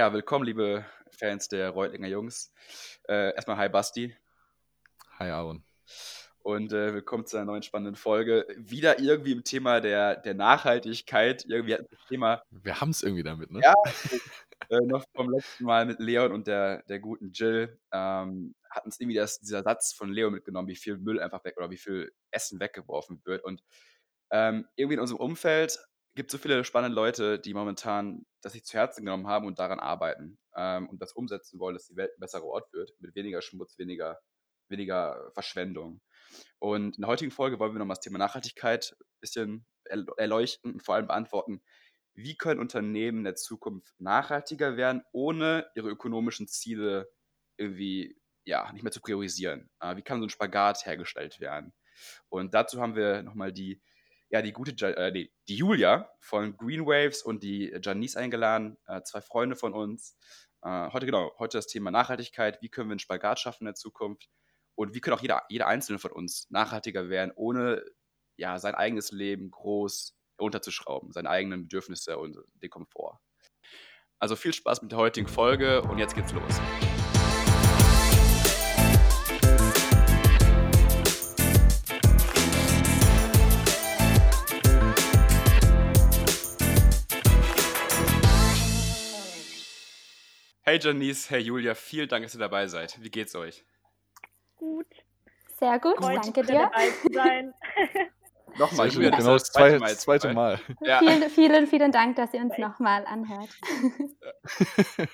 Ja, willkommen, liebe Fans der Reutlinger Jungs. Äh, erstmal hi Basti. Hi Aaron. Und äh, willkommen zu einer neuen spannenden Folge. Wieder irgendwie im Thema der, der Nachhaltigkeit. Irgendwie hat das Thema. Wir haben es irgendwie damit, ne? Ja, äh, noch vom letzten Mal mit Leon und der, der guten Jill ähm, hat uns irgendwie das, dieser Satz von Leo mitgenommen, wie viel Müll einfach weg oder wie viel Essen weggeworfen wird. Und ähm, irgendwie in unserem Umfeld gibt so viele spannende Leute, die momentan das sich zu Herzen genommen haben und daran arbeiten ähm, und das umsetzen wollen, dass die Welt ein besserer Ort wird, mit weniger Schmutz, weniger, weniger Verschwendung. Und in der heutigen Folge wollen wir nochmal das Thema Nachhaltigkeit ein bisschen erleuchten und vor allem beantworten, wie können Unternehmen in der Zukunft nachhaltiger werden, ohne ihre ökonomischen Ziele irgendwie ja, nicht mehr zu priorisieren? Äh, wie kann so ein Spagat hergestellt werden? Und dazu haben wir nochmal die, ja, die gute, äh, die, die Julia von Green Waves und die Janice eingeladen, äh, zwei Freunde von uns. Äh, heute, genau, heute das Thema Nachhaltigkeit. Wie können wir einen Spagat schaffen in der Zukunft? Und wie können auch jeder, jeder Einzelne von uns nachhaltiger werden, ohne ja, sein eigenes Leben groß runterzuschrauben, seine eigenen Bedürfnisse und den Komfort. Also viel Spaß mit der heutigen Folge und jetzt geht's los. Hey Janice, hey Julia, vielen Dank, dass ihr dabei seid. Wie geht's euch? Gut. Sehr gut, Freut danke dir. dabei zu sein. Nochmal, Julia, genau ist das zweite Mal. zweite Mal. Ja. Vielen, vielen, vielen Dank, dass ihr uns nochmal anhört.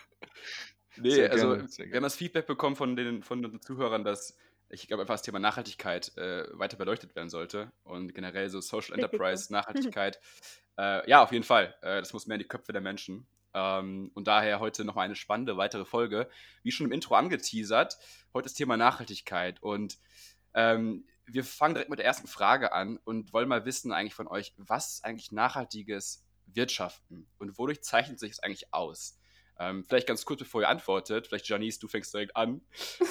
Nee, Sehr also gerne, wir haben das Feedback bekommen von den von unseren Zuhörern, dass ich glaube einfach das Thema Nachhaltigkeit äh, weiter beleuchtet werden sollte und generell so Social Enterprise. Nachhaltigkeit. äh, ja, auf jeden Fall. Äh, das muss mehr in die Köpfe der Menschen. Ähm, und daher heute noch eine spannende weitere Folge. Wie schon im Intro angeteasert, heute das Thema Nachhaltigkeit. Und ähm, wir fangen direkt mit der ersten Frage an und wollen mal wissen eigentlich von euch, was ist eigentlich nachhaltiges Wirtschaften und wodurch zeichnet sich es eigentlich aus? Ähm, vielleicht ganz kurz, bevor ihr antwortet, vielleicht Janice, du fängst direkt an.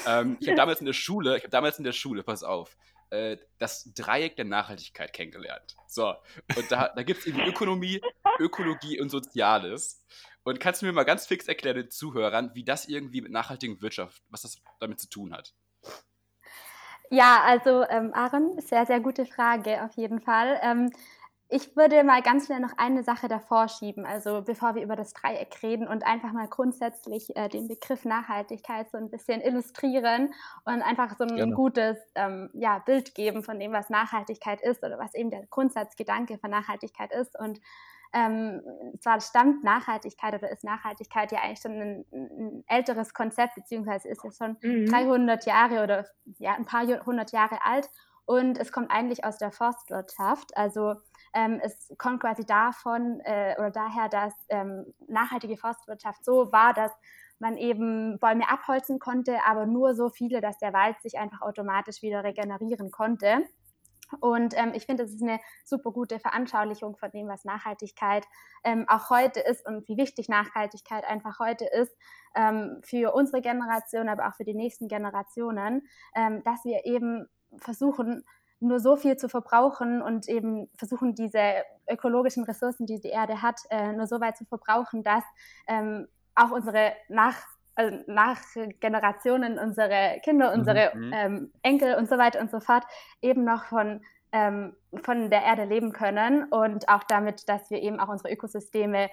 Ähm, ich habe damals in der Schule, ich habe damals in der Schule, pass auf, äh, das Dreieck der Nachhaltigkeit kennengelernt. So, und da, da gibt es irgendwie Ökonomie, Ökologie und Soziales. Und kannst du mir mal ganz fix erklären den Zuhörern, wie das irgendwie mit nachhaltigen Wirtschaft, was das damit zu tun hat? Ja, also ähm, Aaron, sehr, sehr gute Frage auf jeden Fall. Ähm, ich würde mal ganz schnell noch eine Sache davor schieben, also bevor wir über das Dreieck reden und einfach mal grundsätzlich äh, den Begriff Nachhaltigkeit so ein bisschen illustrieren und einfach so ein Gerne. gutes ähm, ja, Bild geben von dem, was Nachhaltigkeit ist oder was eben der Grundsatzgedanke von Nachhaltigkeit ist. Und ähm, zwar stammt Nachhaltigkeit oder ist Nachhaltigkeit ja eigentlich schon ein, ein älteres Konzept, beziehungsweise ist es schon Mhm. 300 Jahre oder ja, ein paar hundert Jahre alt und es kommt eigentlich aus der Forstwirtschaft. Also ähm, es kommt quasi davon äh, oder daher, dass ähm, nachhaltige Forstwirtschaft so war, dass man eben Bäume abholzen konnte, aber nur so viele, dass der Wald sich einfach automatisch wieder regenerieren konnte. Und ähm, ich finde, das ist eine super gute Veranschaulichung von dem, was Nachhaltigkeit ähm, auch heute ist und wie wichtig Nachhaltigkeit einfach heute ist ähm, für unsere Generation, aber auch für die nächsten Generationen, ähm, dass wir eben versuchen, nur so viel zu verbrauchen und eben versuchen, diese ökologischen Ressourcen, die die Erde hat, äh, nur so weit zu verbrauchen, dass ähm, auch unsere Nach also Nachgenerationen, unsere Kinder, unsere Mhm. ähm, Enkel und so weiter und so fort eben noch von, ähm, von der Erde leben können und auch damit, dass wir eben auch unsere Ökosysteme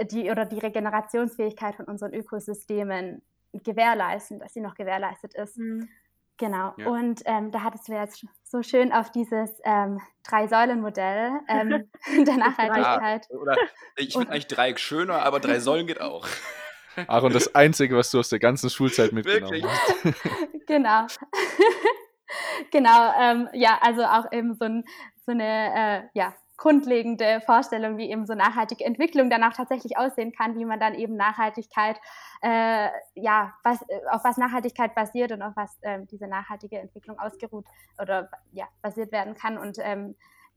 die oder die Regenerationsfähigkeit von unseren Ökosystemen gewährleisten, dass sie noch gewährleistet ist. Mhm. Genau. Ja. Und ähm, da hattest du jetzt so schön auf dieses ähm, Drei-Säulen-Modell ähm, der Nachhaltigkeit. Oder ich finde eigentlich Dreieck schöner, aber drei Säulen geht auch. Aaron, das Einzige, was du aus der ganzen Schulzeit mitgenommen Wirklich? hast. genau. genau, ähm, ja, also auch eben so, ein, so eine äh, ja, grundlegende Vorstellung, wie eben so nachhaltige Entwicklung dann auch tatsächlich aussehen kann, wie man dann eben Nachhaltigkeit, äh, ja, was, äh, auf was Nachhaltigkeit basiert und auf was ähm, diese nachhaltige Entwicklung ausgeruht oder ja, basiert werden kann. Und ähm,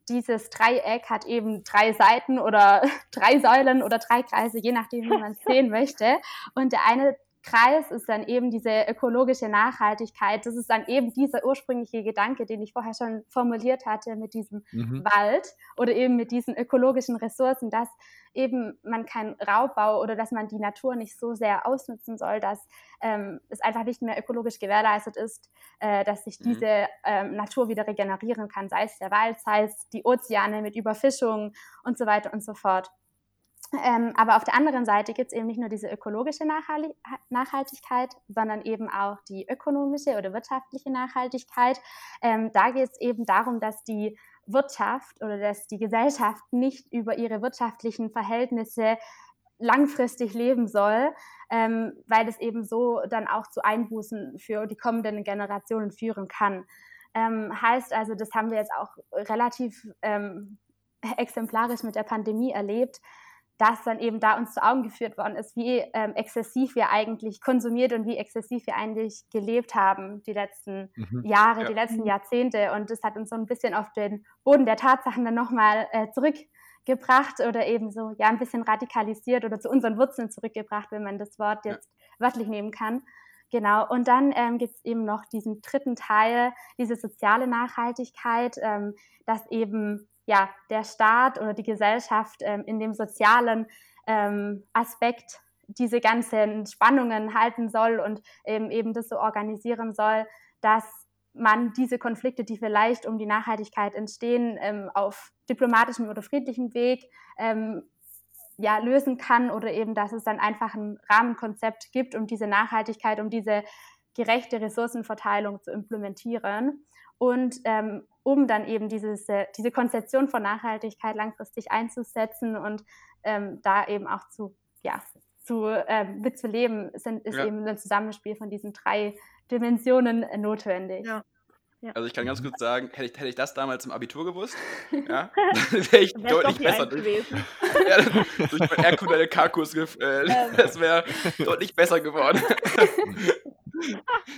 dieses Dreieck hat eben drei Seiten oder drei Säulen oder drei Kreise, je nachdem, wie man es sehen möchte. Und der eine Kreis ist dann eben diese ökologische Nachhaltigkeit. Das ist dann eben dieser ursprüngliche Gedanke, den ich vorher schon formuliert hatte mit diesem mhm. Wald oder eben mit diesen ökologischen Ressourcen, dass eben man keinen Raubbau oder dass man die Natur nicht so sehr ausnutzen soll, dass ähm, es einfach nicht mehr ökologisch gewährleistet ist, äh, dass sich mhm. diese ähm, Natur wieder regenerieren kann, sei es der Wald, sei es die Ozeane mit Überfischung und so weiter und so fort. Ähm, aber auf der anderen Seite gibt es eben nicht nur diese ökologische Nachhaltigkeit, sondern eben auch die ökonomische oder wirtschaftliche Nachhaltigkeit. Ähm, da geht es eben darum, dass die Wirtschaft oder dass die Gesellschaft nicht über ihre wirtschaftlichen Verhältnisse langfristig leben soll, ähm, weil es eben so dann auch zu Einbußen für die kommenden Generationen führen kann. Ähm, heißt also, das haben wir jetzt auch relativ ähm, exemplarisch mit der Pandemie erlebt, dass dann eben da uns zu Augen geführt worden ist, wie ähm, exzessiv wir eigentlich konsumiert und wie exzessiv wir eigentlich gelebt haben die letzten mhm. Jahre, ja. die letzten Jahrzehnte. Und das hat uns so ein bisschen auf den Boden der Tatsachen dann nochmal äh, zurückgebracht oder eben so ja ein bisschen radikalisiert oder zu unseren Wurzeln zurückgebracht, wenn man das Wort jetzt ja. wörtlich nehmen kann. Genau, und dann ähm, gibt es eben noch diesen dritten Teil, diese soziale Nachhaltigkeit, ähm, dass eben ja, der Staat oder die Gesellschaft ähm, in dem sozialen ähm, Aspekt diese ganzen Spannungen halten soll und ähm, eben das so organisieren soll, dass man diese Konflikte, die vielleicht um die Nachhaltigkeit entstehen, ähm, auf diplomatischem oder friedlichem Weg ähm, ja, lösen kann oder eben, dass es dann einfach ein Rahmenkonzept gibt, um diese Nachhaltigkeit, um diese gerechte Ressourcenverteilung zu implementieren. Und ähm, um dann eben dieses, äh, diese Konzeption von Nachhaltigkeit langfristig einzusetzen und ähm, da eben auch zu, ja, zu, ähm, mitzuleben, sind, ist ja. eben ein Zusammenspiel von diesen drei Dimensionen äh, notwendig. Ja. Ja. Also ich kann ganz kurz sagen, hätte ich, hätte ich das damals im Abitur gewusst, ja, wäre ich deutlich besser gewesen. ja, durch meinen RQ K-Kurs, äh, ähm. das wäre deutlich besser geworden.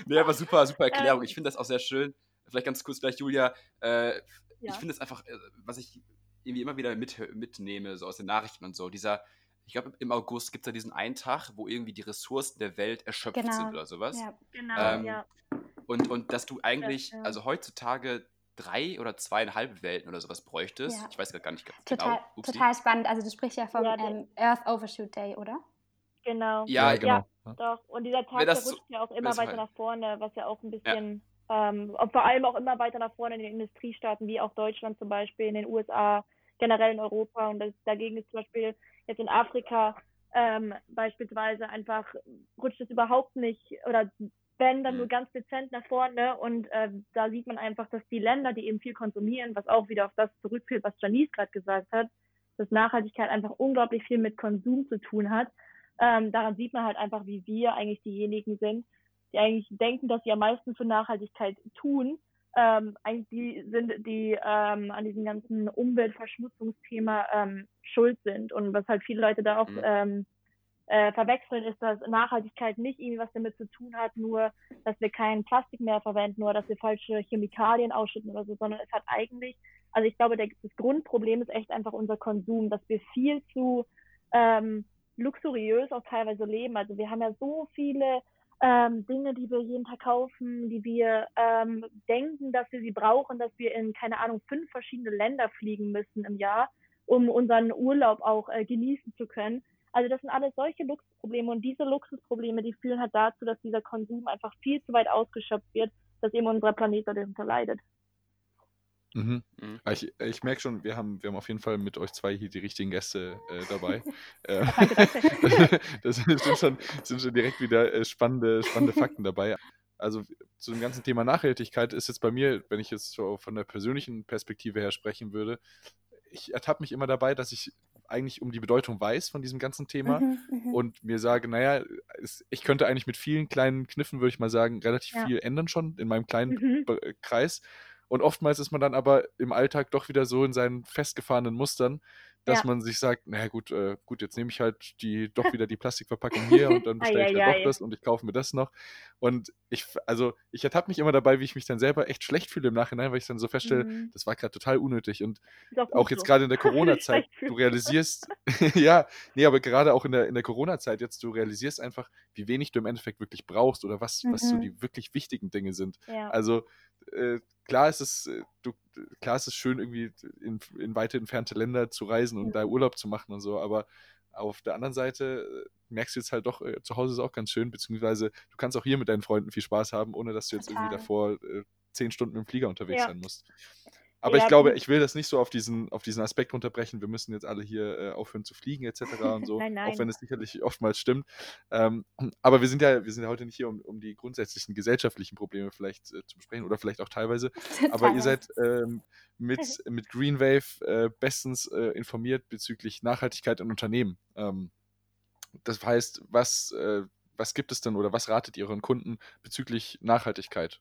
nee, aber super, super Erklärung. Ähm. Ich finde das auch sehr schön, vielleicht ganz kurz gleich, Julia. Äh, ja. Ich finde es einfach, äh, was ich irgendwie immer wieder mit, mitnehme, so aus den Nachrichten und so, dieser, ich glaube, im August gibt es ja diesen einen Tag, wo irgendwie die Ressourcen der Welt erschöpft genau. sind oder sowas. Ja, genau, ähm, ja. Und, und dass du eigentlich, ja, ja. also heutzutage drei oder zweieinhalb Welten oder sowas bräuchtest. Ja. Ich weiß gar nicht total, genau. Total spannend. Also du sprichst ja vom ähm, Earth Overshoot Day, oder? Genau. Ja, genau. Ja, doch. Und dieser Tag, der rutscht ja auch immer weiter nach vorne, was ja auch ein bisschen ähm, vor allem auch immer weiter nach vorne in den Industriestaaten, wie auch Deutschland zum Beispiel, in den USA, generell in Europa. Und das, dagegen ist zum Beispiel jetzt in Afrika ähm, beispielsweise einfach, rutscht es überhaupt nicht oder wenn dann nur mhm. ganz dezent nach vorne und äh, da sieht man einfach, dass die Länder, die eben viel konsumieren, was auch wieder auf das zurückführt, was Janice gerade gesagt hat, dass Nachhaltigkeit einfach unglaublich viel mit Konsum zu tun hat. Ähm, daran sieht man halt einfach, wie wir eigentlich diejenigen sind, die eigentlich denken, dass sie am meisten für Nachhaltigkeit tun, ähm, eigentlich die sind, die ähm, an diesem ganzen Umweltverschmutzungsthema ähm, schuld sind. Und was halt viele Leute da auch mhm. ähm, äh, verwechseln, ist, dass Nachhaltigkeit nicht irgendwie was damit zu tun hat, nur, dass wir kein Plastik mehr verwenden oder dass wir falsche Chemikalien ausschütten oder so, sondern es hat eigentlich, also ich glaube, der, das Grundproblem ist echt einfach unser Konsum, dass wir viel zu ähm, luxuriös auch teilweise leben. Also wir haben ja so viele ähm, Dinge, die wir jeden Tag kaufen, die wir ähm, denken, dass wir sie brauchen, dass wir in, keine Ahnung, fünf verschiedene Länder fliegen müssen im Jahr, um unseren Urlaub auch äh, genießen zu können. Also das sind alles solche Luxusprobleme und diese Luxusprobleme, die führen halt dazu, dass dieser Konsum einfach viel zu weit ausgeschöpft wird, dass eben unser Planet darunter leidet. Mhm. Mhm. Ah, ich, ich merke schon, wir haben, wir haben auf jeden Fall mit euch zwei hier die richtigen Gäste äh, dabei. äh, das sind schon, sind schon direkt wieder äh, spannende, spannende Fakten dabei. Also zu dem ganzen Thema Nachhaltigkeit ist jetzt bei mir, wenn ich jetzt so von der persönlichen Perspektive her sprechen würde, ich ertappe mich immer dabei, dass ich eigentlich um die Bedeutung weiß von diesem ganzen Thema mhm, mhm. und mir sage, naja, es, ich könnte eigentlich mit vielen kleinen Kniffen, würde ich mal sagen, relativ ja. viel ändern schon in meinem kleinen mhm. Kreis. Und oftmals ist man dann aber im Alltag doch wieder so in seinen festgefahrenen Mustern, dass ja. man sich sagt, naja gut, äh, gut, jetzt nehme ich halt die doch wieder die Plastikverpackung hier und dann bestelle ich halt doch das und ich kaufe mir das noch. Und ich, also ich ertappe mich immer dabei, wie ich mich dann selber echt schlecht fühle im Nachhinein, weil ich dann so feststelle, mhm. das war gerade total unnötig. Und auch, auch jetzt so. gerade in der Corona-Zeit, du realisierst, ja, nee, aber gerade auch in der, in der Corona-Zeit jetzt, du realisierst einfach, wie wenig du im Endeffekt wirklich brauchst oder was, mhm. was so mhm. die wirklich wichtigen Dinge sind. Ja. Also äh, klar ist es, äh, du, klar ist es schön, irgendwie in, in weite entfernte Länder zu reisen und mhm. da Urlaub zu machen und so, aber auf der anderen Seite äh, merkst du jetzt halt doch, äh, zu Hause ist auch ganz schön, beziehungsweise du kannst auch hier mit deinen Freunden viel Spaß haben, ohne dass du jetzt Total. irgendwie davor äh, zehn Stunden im Flieger unterwegs ja. sein musst. Aber ja, ich glaube, ich will das nicht so auf diesen, auf diesen Aspekt runterbrechen, wir müssen jetzt alle hier äh, aufhören zu fliegen etc. und so, nein, nein. auch wenn es sicherlich oftmals stimmt. Ähm, aber wir sind ja, wir sind ja heute nicht hier, um, um die grundsätzlichen gesellschaftlichen Probleme vielleicht äh, zu besprechen oder vielleicht auch teilweise. aber ihr seid ähm, mit, mit Green Wave äh, bestens äh, informiert bezüglich Nachhaltigkeit in Unternehmen. Ähm, das heißt, was, äh, was gibt es denn oder was ratet ihr euren Kunden bezüglich Nachhaltigkeit?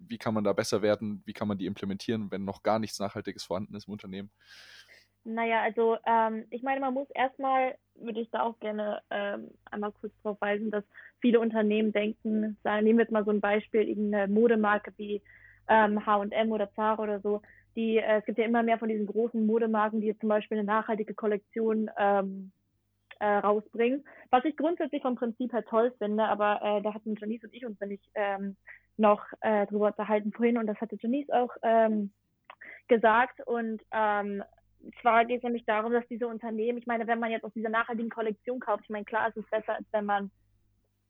Wie kann man da besser werden? Wie kann man die implementieren, wenn noch gar nichts Nachhaltiges vorhanden ist im Unternehmen? Naja, also ähm, ich meine, man muss erstmal, würde ich da auch gerne ähm, einmal kurz darauf weisen, dass viele Unternehmen denken, sagen, nehmen wir jetzt mal so ein Beispiel, irgendeine Modemarke wie H&M oder Zara oder so, die, äh, es gibt ja immer mehr von diesen großen Modemarken, die zum Beispiel eine nachhaltige Kollektion ähm, äh, rausbringen, was ich grundsätzlich vom Prinzip her toll finde, aber äh, da hatten Janice und ich uns wenn ich ähm, noch äh, drüber unterhalten vorhin und das hatte Janice auch ähm, gesagt und ähm, zwar geht es nämlich darum, dass diese Unternehmen, ich meine, wenn man jetzt aus dieser nachhaltigen Kollektion kauft, ich meine, klar, es ist besser, als wenn man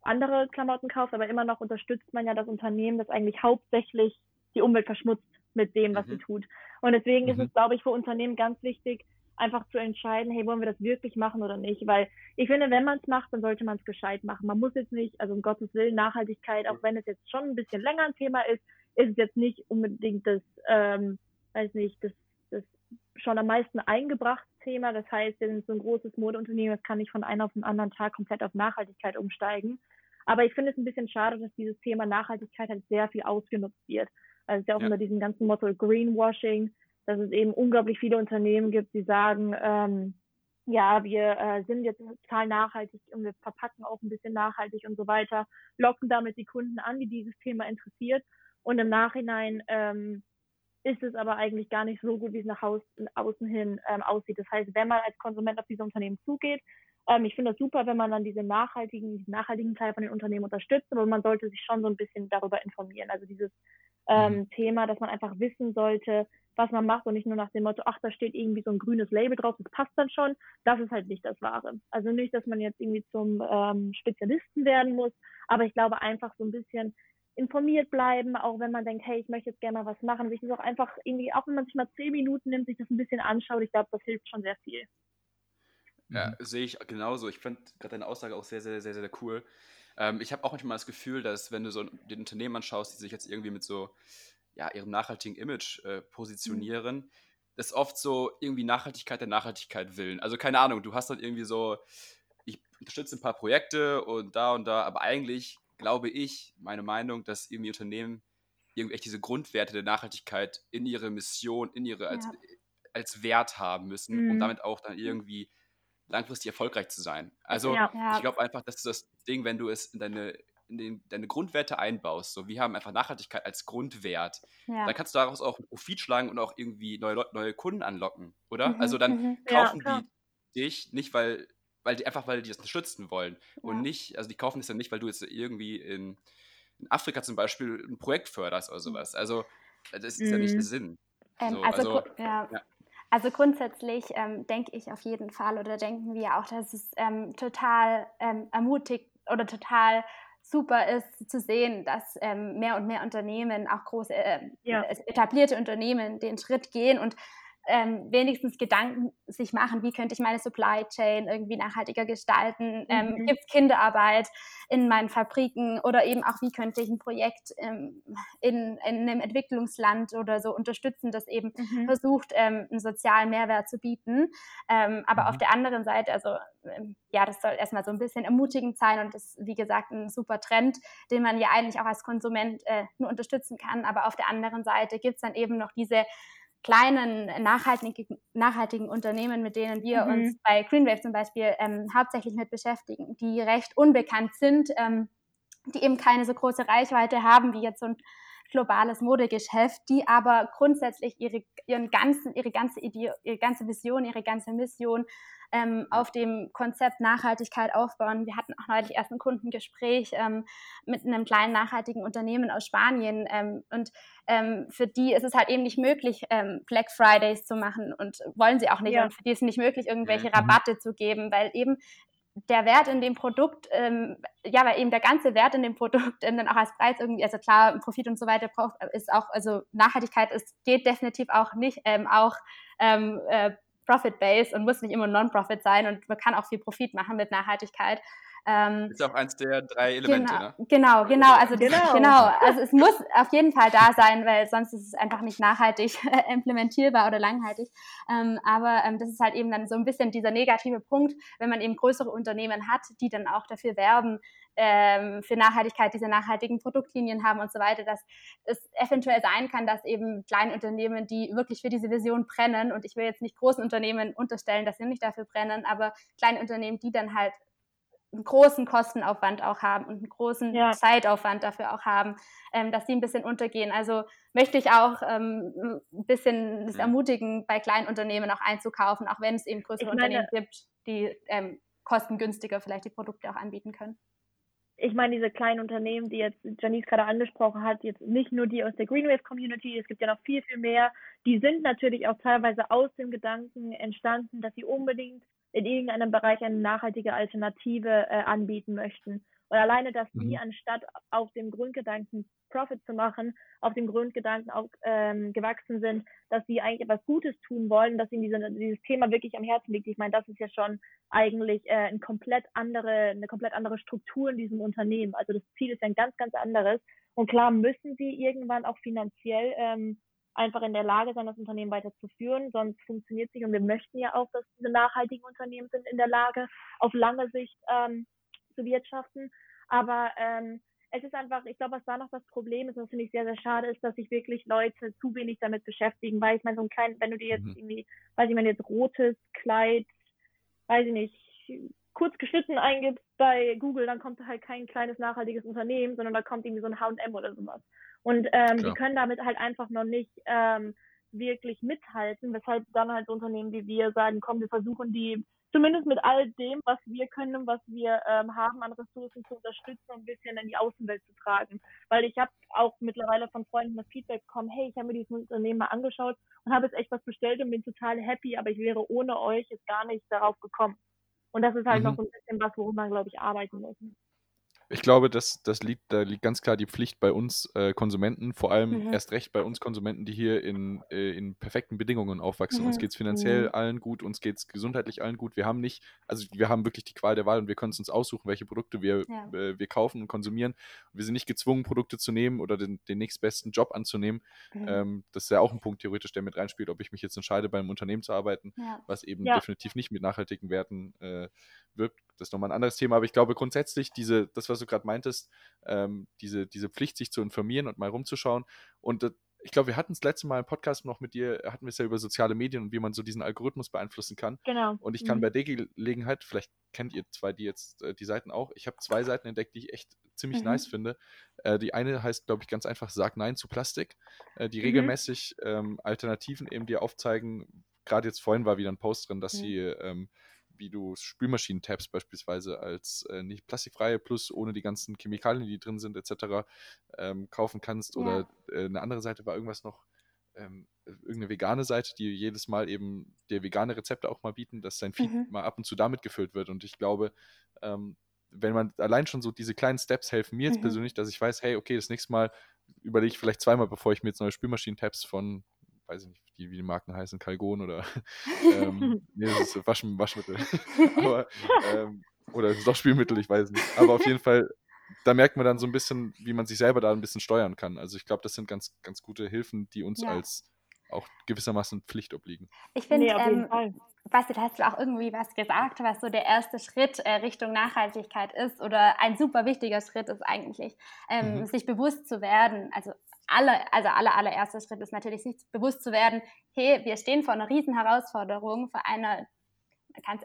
andere Klamotten kauft, aber immer noch unterstützt man ja das Unternehmen, das eigentlich hauptsächlich die Umwelt verschmutzt mit dem, was mhm. sie tut. Und deswegen mhm. ist es, glaube ich, für Unternehmen ganz wichtig, einfach zu entscheiden, hey, wollen wir das wirklich machen oder nicht? Weil ich finde, wenn man es macht, dann sollte man es gescheit machen. Man muss jetzt nicht, also um Gottes Willen, Nachhaltigkeit, auch wenn es jetzt schon ein bisschen länger ein Thema ist, ist es jetzt nicht unbedingt das, ähm, weiß nicht, das, das schon am meisten eingebrachte Thema. Das heißt, wir sind so ein großes Modeunternehmen, das kann nicht von einem auf den anderen Tag komplett auf Nachhaltigkeit umsteigen. Aber ich finde es ein bisschen schade, dass dieses Thema Nachhaltigkeit halt sehr viel ausgenutzt wird. Also es ist ja auch ja. unter diesem ganzen Motto Greenwashing, dass es eben unglaublich viele Unternehmen gibt, die sagen, ähm, ja, wir äh, sind jetzt total nachhaltig und wir verpacken auch ein bisschen nachhaltig und so weiter, locken damit die Kunden an, die dieses Thema interessiert. Und im Nachhinein ähm, ist es aber eigentlich gar nicht so gut, wie es nach außen hin ähm, aussieht. Das heißt, wenn man als Konsument auf diese Unternehmen zugeht, ähm, ich finde das super, wenn man dann diese nachhaltigen, diesen nachhaltigen Teil von den Unternehmen unterstützt, aber man sollte sich schon so ein bisschen darüber informieren. Also dieses ähm, mhm. Thema, dass man einfach wissen sollte, was man macht und nicht nur nach dem Motto, ach, da steht irgendwie so ein grünes Label drauf, das passt dann schon. Das ist halt nicht das Wahre. Also nicht, dass man jetzt irgendwie zum ähm, Spezialisten werden muss, aber ich glaube einfach so ein bisschen informiert bleiben, auch wenn man denkt, hey, ich möchte jetzt gerne mal was machen, sich das auch einfach irgendwie, auch wenn man sich mal zehn Minuten nimmt, sich das ein bisschen anschaut, ich glaube, das hilft schon sehr viel. Ja, sehe ich genauso. Ich fand gerade deine Aussage auch sehr, sehr, sehr, sehr cool. Ähm, ich habe auch manchmal das Gefühl, dass wenn du so den Unternehmen anschaust, die sich jetzt irgendwie mit so ja, ihrem nachhaltigen Image äh, positionieren, mhm. das oft so irgendwie Nachhaltigkeit der Nachhaltigkeit willen. Also keine Ahnung, du hast dann irgendwie so, ich unterstütze ein paar Projekte und da und da, aber eigentlich glaube ich, meine Meinung, dass irgendwie Unternehmen irgendwie echt diese Grundwerte der Nachhaltigkeit in ihre Mission, in ihre ja. als, als Wert haben müssen, mhm. um damit auch dann irgendwie langfristig erfolgreich zu sein. Also ja. ich glaube einfach, dass das Ding, wenn du es in deine in den, deine Grundwerte einbaust, so wir haben einfach Nachhaltigkeit als Grundwert, ja. dann kannst du daraus auch Profit schlagen und auch irgendwie neue, neue Kunden anlocken, oder? Mhm, also dann mhm. kaufen ja, die dich nicht, weil, weil die einfach, weil die das unterstützen wollen. Ja. Und nicht, also die kaufen es ja nicht, weil du jetzt irgendwie in, in Afrika zum Beispiel ein Projekt förderst oder mhm. sowas. Also das ist mhm. ja nicht der mhm. Sinn. Ähm, so, also, also ja. Also grundsätzlich ähm, denke ich auf jeden Fall oder denken wir auch, dass es ähm, total ähm, ermutigt oder total super ist zu sehen, dass ähm, mehr und mehr Unternehmen, auch große äh, ja. etablierte Unternehmen, den Schritt gehen und ähm, wenigstens Gedanken sich machen, wie könnte ich meine Supply Chain irgendwie nachhaltiger gestalten? Ähm, mhm. Gibt es Kinderarbeit in meinen Fabriken oder eben auch, wie könnte ich ein Projekt ähm, in, in, einem Entwicklungsland oder so unterstützen, das eben mhm. versucht, ähm, einen sozialen Mehrwert zu bieten. Ähm, aber mhm. auf der anderen Seite, also ähm, ja, das soll erstmal so ein bisschen ermutigend sein und ist, wie gesagt, ein super Trend, den man ja eigentlich auch als Konsument äh, nur unterstützen kann. Aber auf der anderen Seite gibt es dann eben noch diese kleinen nachhaltigen, nachhaltigen Unternehmen, mit denen wir mhm. uns bei Greenwave zum Beispiel ähm, hauptsächlich mit beschäftigen, die recht unbekannt sind, ähm, die eben keine so große Reichweite haben wie jetzt so ein globales Modegeschäft, die aber grundsätzlich ihre, ihren ganzen, ihre ganze Idee, ihre ganze Vision, ihre ganze Mission ähm, auf dem Konzept Nachhaltigkeit aufbauen. Wir hatten auch neulich erst ein Kundengespräch ähm, mit einem kleinen nachhaltigen Unternehmen aus Spanien ähm, und ähm, für die ist es halt eben nicht möglich, ähm, Black Fridays zu machen und wollen sie auch nicht. Ja. Und für die ist es nicht möglich, irgendwelche mhm. Rabatte zu geben, weil eben der Wert in dem Produkt, ähm, ja, weil eben der ganze Wert in dem Produkt ähm, dann auch als Preis irgendwie, also klar, Profit und so weiter braucht, ist auch, also Nachhaltigkeit ist, geht definitiv auch nicht, ähm, auch ähm, äh, Profit-based und muss nicht immer Non-Profit sein und man kann auch viel Profit machen mit Nachhaltigkeit. Ähm, ist auch eins der drei Elemente, genau, ne? Genau, genau. Also, genau. genau. Also es muss auf jeden Fall da sein, weil sonst ist es einfach nicht nachhaltig implementierbar oder langhaltig. Ähm, aber ähm, das ist halt eben dann so ein bisschen dieser negative Punkt, wenn man eben größere Unternehmen hat, die dann auch dafür werben, ähm, für Nachhaltigkeit diese nachhaltigen Produktlinien haben und so weiter, dass es eventuell sein kann, dass eben kleine Unternehmen, die wirklich für diese Vision brennen, und ich will jetzt nicht großen Unternehmen unterstellen, dass sie nicht dafür brennen, aber kleine Unternehmen, die dann halt einen großen Kostenaufwand auch haben und einen großen ja. Zeitaufwand dafür auch haben, ähm, dass die ein bisschen untergehen. Also möchte ich auch ähm, ein bisschen das ermutigen, bei kleinen Unternehmen auch einzukaufen, auch wenn es eben größere meine, Unternehmen gibt, die ähm, kostengünstiger vielleicht die Produkte auch anbieten können. Ich meine, diese kleinen Unternehmen, die jetzt Janice gerade angesprochen hat, jetzt nicht nur die aus der Greenwave Community, es gibt ja noch viel, viel mehr, die sind natürlich auch teilweise aus dem Gedanken entstanden, dass sie unbedingt in irgendeinem Bereich eine nachhaltige Alternative äh, anbieten möchten. Und alleine, dass die, mhm. anstatt auf dem Grundgedanken Profit zu machen, auf dem Grundgedanken auch ähm, gewachsen sind, dass sie eigentlich etwas Gutes tun wollen, dass ihnen diese, dieses Thema wirklich am Herzen liegt. Ich meine, das ist ja schon eigentlich äh, ein komplett andere, eine komplett andere Struktur in diesem Unternehmen. Also das Ziel ist ja ein ganz, ganz anderes. Und klar müssen sie irgendwann auch finanziell ähm, einfach in der Lage sein, das Unternehmen weiterzuführen, sonst funktioniert es nicht. Und wir möchten ja auch, dass diese nachhaltigen Unternehmen sind in der Lage, auf lange Sicht ähm, zu wirtschaften. Aber ähm, es ist einfach, ich glaube, was da noch das Problem ist, und das finde ich sehr, sehr schade ist, dass sich wirklich Leute zu wenig damit beschäftigen, weil ich meine, so ein klein, wenn du dir jetzt mhm. irgendwie, weiß ich, wenn du jetzt rotes Kleid, weiß ich nicht, kurz geschnitten eingibst bei Google, dann kommt halt kein kleines nachhaltiges Unternehmen, sondern da kommt irgendwie so ein H&M oder sowas. Und ähm, die können damit halt einfach noch nicht ähm, wirklich mithalten, weshalb dann halt Unternehmen wie wir sagen, komm, wir versuchen die zumindest mit all dem, was wir können, was wir ähm, haben an Ressourcen zu unterstützen und ein bisschen in die Außenwelt zu tragen. Weil ich habe auch mittlerweile von Freunden das Feedback bekommen, hey, ich habe mir dieses Unternehmen mal angeschaut und habe jetzt echt was bestellt und bin total happy, aber ich wäre ohne euch jetzt gar nicht darauf gekommen. Und das ist halt mhm. noch ein bisschen was, worum man, glaube ich, arbeiten muss. Ich glaube, das, das liegt, da liegt ganz klar die Pflicht bei uns äh, Konsumenten, vor allem mhm. erst recht bei uns Konsumenten, die hier in, äh, in perfekten Bedingungen aufwachsen. Mhm. Uns geht es finanziell mhm. allen gut, uns geht es gesundheitlich allen gut. Wir haben nicht, also wir haben wirklich die Qual der Wahl und wir können es uns aussuchen, welche Produkte wir, ja. äh, wir kaufen und konsumieren. Wir sind nicht gezwungen, Produkte zu nehmen oder den, den nächstbesten Job anzunehmen. Mhm. Ähm, das ist ja auch ein Punkt theoretisch, der mit reinspielt, ob ich mich jetzt entscheide, beim Unternehmen zu arbeiten, ja. was eben ja. definitiv nicht mit nachhaltigen Werten wirkt. Das ist nochmal ein anderes Thema, aber ich glaube grundsätzlich, diese, das, was du gerade meintest, ähm, diese, diese Pflicht, sich zu informieren und mal rumzuschauen. Und äh, ich glaube, wir hatten es letzte Mal im Podcast noch mit dir, hatten wir es ja über soziale Medien und wie man so diesen Algorithmus beeinflussen kann. Genau. Und ich kann mhm. bei der Gelegenheit, vielleicht kennt ihr zwei die jetzt äh, die Seiten auch, ich habe zwei Seiten entdeckt, die ich echt ziemlich mhm. nice finde. Äh, die eine heißt, glaube ich, ganz einfach, sag Nein zu Plastik, äh, die mhm. regelmäßig ähm, Alternativen eben dir aufzeigen. Gerade jetzt vorhin war wieder ein Post drin, dass sie ähm, wie du Spülmaschinen-Tabs beispielsweise als äh, nicht plastikfreie plus ohne die ganzen Chemikalien, die drin sind, etc. Ähm, kaufen kannst. Ja. Oder äh, eine andere Seite war irgendwas noch, ähm, irgendeine vegane Seite, die jedes Mal eben der vegane Rezepte auch mal bieten, dass dein Feed mhm. mal ab und zu damit gefüllt wird. Und ich glaube, ähm, wenn man allein schon so diese kleinen Steps helfen mir jetzt mhm. persönlich, dass ich weiß, hey, okay, das nächste Mal überlege ich vielleicht zweimal, bevor ich mir jetzt neue Spülmaschinen-Tabs von weiß ich nicht, wie, wie die Marken heißen, Kalgon oder ähm, nee, das ist Waschen, Waschmittel. Aber, ähm, oder es ist doch Spielmittel, ich weiß nicht. Aber auf jeden Fall, da merkt man dann so ein bisschen, wie man sich selber da ein bisschen steuern kann. Also ich glaube, das sind ganz, ganz gute Hilfen, die uns ja. als auch gewissermaßen Pflicht obliegen. Ich finde, nee, ähm, Basti, da hast du auch irgendwie was gesagt, was so der erste Schritt äh, Richtung Nachhaltigkeit ist oder ein super wichtiger Schritt ist eigentlich, ähm, mhm. sich bewusst zu werden, also aller, also aller, allererster Schritt ist natürlich, sich bewusst zu werden, hey, wir stehen vor einer riesen Herausforderung, vor einer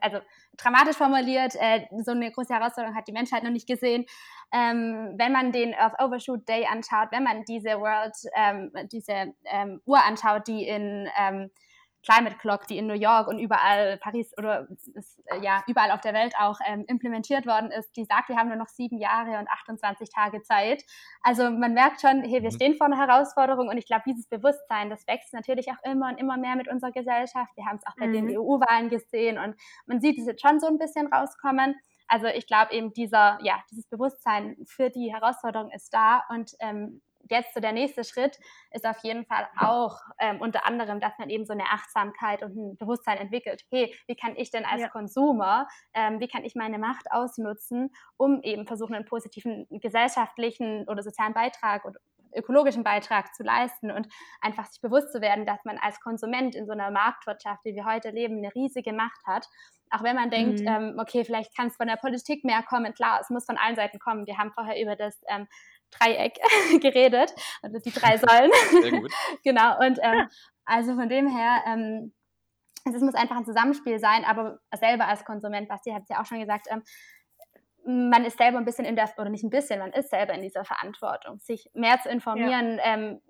also dramatisch formuliert, äh, so eine große Herausforderung hat die Menschheit noch nicht gesehen. Ähm, wenn man den Earth Overshoot Day anschaut, wenn man diese World, ähm, diese ähm, Uhr anschaut, die in ähm, Climate Clock, die in New York und überall Paris oder ist, äh, ja überall auf der Welt auch ähm, implementiert worden ist, die sagt, wir haben nur noch sieben Jahre und 28 Tage Zeit. Also man merkt schon, hey, wir mhm. stehen vor einer Herausforderung und ich glaube, dieses Bewusstsein, das wächst natürlich auch immer und immer mehr mit unserer Gesellschaft. Wir haben es auch bei mhm. den EU-Wahlen gesehen und man sieht es jetzt schon so ein bisschen rauskommen. Also ich glaube eben dieser, ja, dieses Bewusstsein für die Herausforderung ist da und ähm, jetzt so der nächste Schritt ist auf jeden Fall auch ähm, unter anderem, dass man eben so eine Achtsamkeit und ein Bewusstsein entwickelt. Hey, wie kann ich denn als ja. Konsumer, ähm, wie kann ich meine Macht ausnutzen, um eben versuchen, einen positiven gesellschaftlichen oder sozialen Beitrag oder ökologischen Beitrag zu leisten und einfach sich bewusst zu werden, dass man als Konsument in so einer Marktwirtschaft, wie wir heute leben, eine riesige Macht hat. Auch wenn man denkt, mhm. ähm, okay, vielleicht kann es von der Politik mehr kommen, klar, es muss von allen Seiten kommen. Wir haben vorher über das ähm, Dreieck geredet, also die drei Säulen. Sehr gut. genau, und ähm, also von dem her, ähm, es muss einfach ein Zusammenspiel sein, aber selber als Konsument, Basti hat es ja auch schon gesagt, ähm, man ist selber ein bisschen in der, oder nicht ein bisschen, man ist selber in dieser Verantwortung, sich mehr zu informieren, ja. ähm,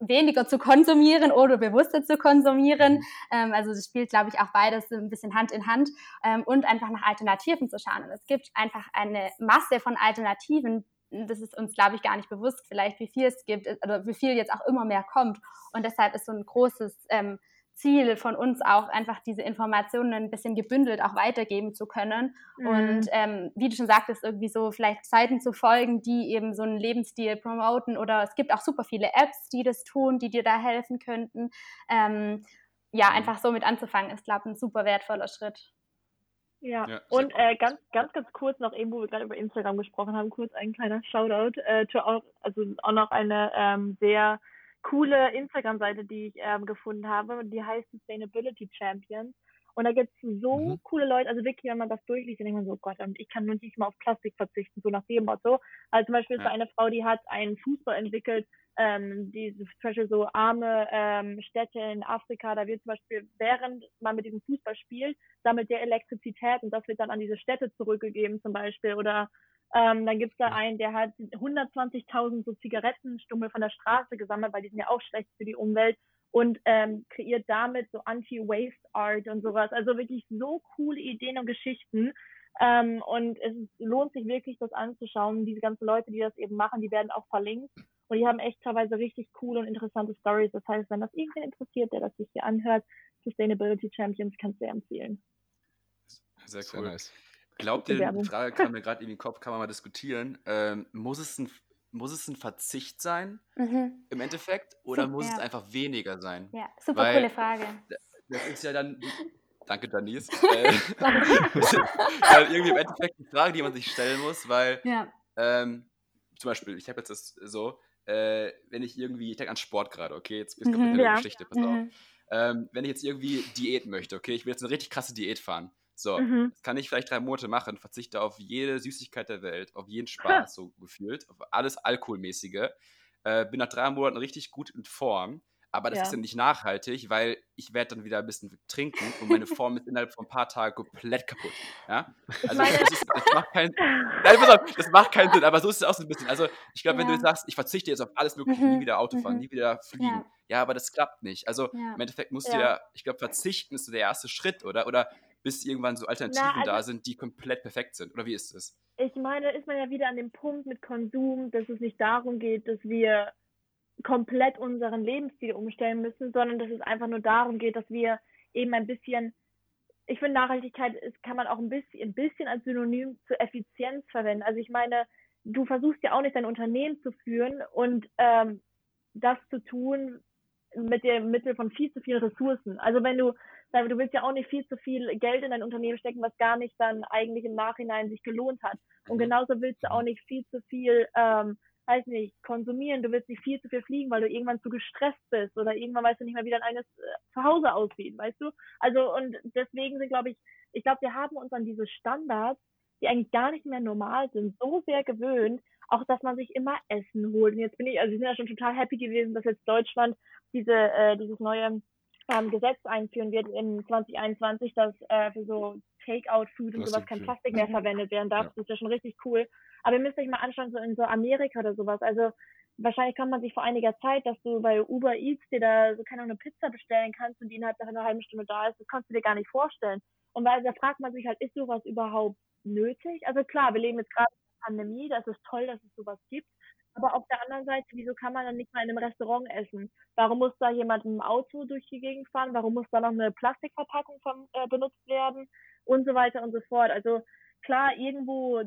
weniger zu konsumieren oder bewusster zu konsumieren. Mhm. Ähm, also das spielt, glaube ich, auch beides ein bisschen Hand in Hand ähm, und einfach nach Alternativen zu schauen. Und es gibt einfach eine Masse von Alternativen, das ist uns, glaube ich, gar nicht bewusst, vielleicht wie viel es gibt oder wie viel jetzt auch immer mehr kommt. Und deshalb ist so ein großes ähm, Ziel von uns auch, einfach diese Informationen ein bisschen gebündelt auch weitergeben zu können. Mhm. Und ähm, wie du schon sagtest, irgendwie so vielleicht Seiten zu folgen, die eben so einen Lebensstil promoten. Oder es gibt auch super viele Apps, die das tun, die dir da helfen könnten. Ähm, ja, mhm. einfach so mit anzufangen, ist, glaube ich, ein super wertvoller Schritt. Ja, ja und äh, ganz, ganz, ganz kurz noch eben, wo wir gerade über Instagram gesprochen haben, kurz ein kleiner Shoutout äh, zu auch, also auch noch eine ähm, sehr coole Instagram-Seite, die ich ähm, gefunden habe. Die heißt Sustainability Champions. Und da gibt es so mhm. coole Leute, also wirklich, wenn man das durchliest, dann denkt man so, oh Gott, ich kann nur nicht mal auf Plastik verzichten, so nach dem Motto. Also zum Beispiel ja. ist da eine Frau, die hat einen Fußball entwickelt, ähm, die zum Beispiel so arme ähm, Städte in Afrika, da wird zum Beispiel, während man mit diesem Fußball spielt, sammelt der Elektrizität und das wird dann an diese Städte zurückgegeben zum Beispiel. Oder ähm, dann gibt's da einen, der hat 120.000 so Zigarettenstummel von der Straße gesammelt, weil die sind ja auch schlecht für die Umwelt und ähm, kreiert damit so Anti-Waste-Art und sowas. Also wirklich so coole Ideen und Geschichten. Ähm, und es lohnt sich wirklich, das anzuschauen. Diese ganzen Leute, die das eben machen, die werden auch verlinkt. Und die haben echt teilweise richtig coole und interessante Stories. Das heißt, wenn das irgendwer interessiert, der das sich hier anhört, Sustainability Champions kannst du dir empfehlen. Sehr cool. Sehr nice. Glaubt ihr, die Frage kam mir gerade in den Kopf, kann man mal diskutieren. Ähm, muss es ein muss es ein Verzicht sein mhm. im Endeffekt oder muss ja. es einfach weniger sein? Ja, super Weil, coole Frage. Das ist ja dann, danke Denise, äh, halt irgendwie im Endeffekt eine Frage, die man sich stellen muss, weil ja. ähm, zum Beispiel, ich habe jetzt das so, äh, wenn ich irgendwie, ich denke an Sport gerade, okay, jetzt ist mhm, ja. Geschichte, pass mhm. auf. Ähm, wenn ich jetzt irgendwie Diät möchte, okay, ich will jetzt eine richtig krasse Diät fahren. So, mhm. das kann ich vielleicht drei Monate machen, verzichte auf jede Süßigkeit der Welt, auf jeden Spaß, so gefühlt, auf alles Alkoholmäßige. Äh, bin nach drei Monaten richtig gut in Form. Aber das ja. ist ja nicht nachhaltig, weil ich werde dann wieder ein bisschen trinken und meine Form ist innerhalb von ein paar Tagen komplett kaputt. Ja? Also das, ist, das, macht keinen Nein, auf, das macht keinen Sinn, aber so ist es auch so ein bisschen. Also ich glaube, ja. wenn du sagst, ich verzichte jetzt auf alles mögliche, mhm. nie wieder Auto fahren, mhm. nie wieder fliegen, ja. ja. aber das klappt nicht. Also im Endeffekt musst du ja, ich glaube, verzichten ist so der erste Schritt, oder? Oder bis irgendwann so Alternativen Na, also, da sind, die komplett perfekt sind. Oder wie ist es? Ich meine, ist man ja wieder an dem Punkt mit Konsum, dass es nicht darum geht, dass wir komplett unseren Lebensstil umstellen müssen, sondern dass es einfach nur darum geht, dass wir eben ein bisschen, ich finde Nachhaltigkeit ist, kann man auch ein bisschen, ein bisschen als Synonym zu Effizienz verwenden. Also ich meine, du versuchst ja auch nicht dein Unternehmen zu führen und ähm, das zu tun mit dem Mittel von viel zu vielen Ressourcen. Also wenn du, du willst ja auch nicht viel zu viel Geld in dein Unternehmen stecken, was gar nicht dann eigentlich im Nachhinein sich gelohnt hat. Und mhm. genauso willst du auch nicht viel zu viel ähm, weiß nicht, konsumieren, du willst nicht viel zu viel fliegen, weil du irgendwann zu gestresst bist oder irgendwann weißt du nicht mehr, wie dein eigenes äh, Zuhause aussieht, weißt du? Also und deswegen sind, glaube ich, ich glaube, wir haben uns an diese Standards, die eigentlich gar nicht mehr normal sind, so sehr gewöhnt, auch, dass man sich immer Essen holt. Und jetzt bin ich, also ich bin ja schon total happy gewesen, dass jetzt Deutschland diese, äh, dieses neue ähm, Gesetz einführen wird in 2021, dass äh, für so Take-out-Food und sowas kein Plastik mehr verwendet werden darf. Ja. Das ist ja schon richtig cool. Aber ihr müsst euch mal anschauen, so in so Amerika oder sowas. Also wahrscheinlich kann man sich vor einiger Zeit, dass du bei Uber Eats dir da so keine eine Pizza bestellen kannst und die innerhalb einer halben Stunde da ist. Das kannst du dir gar nicht vorstellen. Und weil da fragt man sich halt, ist sowas überhaupt nötig? Also klar, wir leben jetzt gerade in der Pandemie, das ist toll, dass es sowas gibt. Aber auf der anderen Seite, wieso kann man dann nicht mal in einem Restaurant essen? Warum muss da jemand im Auto durch die Gegend fahren? Warum muss da noch eine Plastikverpackung von, äh, benutzt werden? Und so weiter und so fort. Also klar, irgendwo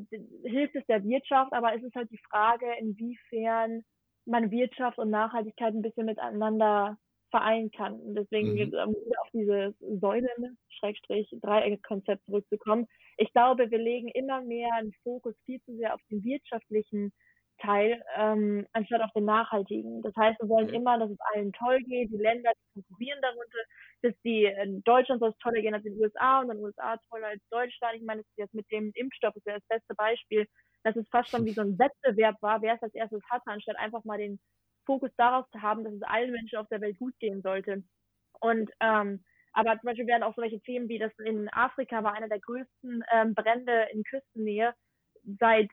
hilft es der Wirtschaft, aber es ist halt die Frage, inwiefern man Wirtschaft und Nachhaltigkeit ein bisschen miteinander vereinen kann. Und deswegen mhm. um auf dieses Säulen-Dreieck-Konzept zurückzukommen. Ich glaube, wir legen immer mehr einen Fokus viel zu sehr auf den wirtschaftlichen Teil, ähm, anstatt auf den nachhaltigen. Das heißt, wir wollen mhm. immer, dass es allen toll geht. Die Länder, die konkurrieren darunter, dass die in Deutschland soll es toller gehen als in den USA und in den USA toller als Deutschland. Ich meine, das ist jetzt mit dem Impfstoff ist ja das beste Beispiel, dass es fast schon wie so ein Wettbewerb war, wer es als erstes hatte, anstatt einfach mal den Fokus darauf zu haben, dass es allen Menschen auf der Welt gut gehen sollte. Und ähm, aber zum Beispiel werden auch solche Themen wie das in Afrika war einer der größten ähm, Brände in Küstennähe seit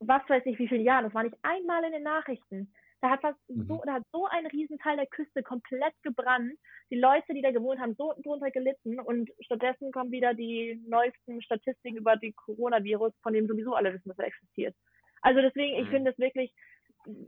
was weiß ich wie viele Jahren. Das war nicht einmal in den Nachrichten. Da hat fast mhm. so, da hat so ein Riesenteil der Küste komplett gebrannt. Die Leute, die da gewohnt haben, so drunter gelitten und stattdessen kommen wieder die neuesten Statistiken über die Coronavirus, von dem sowieso alle wissen, dass er existiert. Also deswegen, ich mhm. finde es wirklich,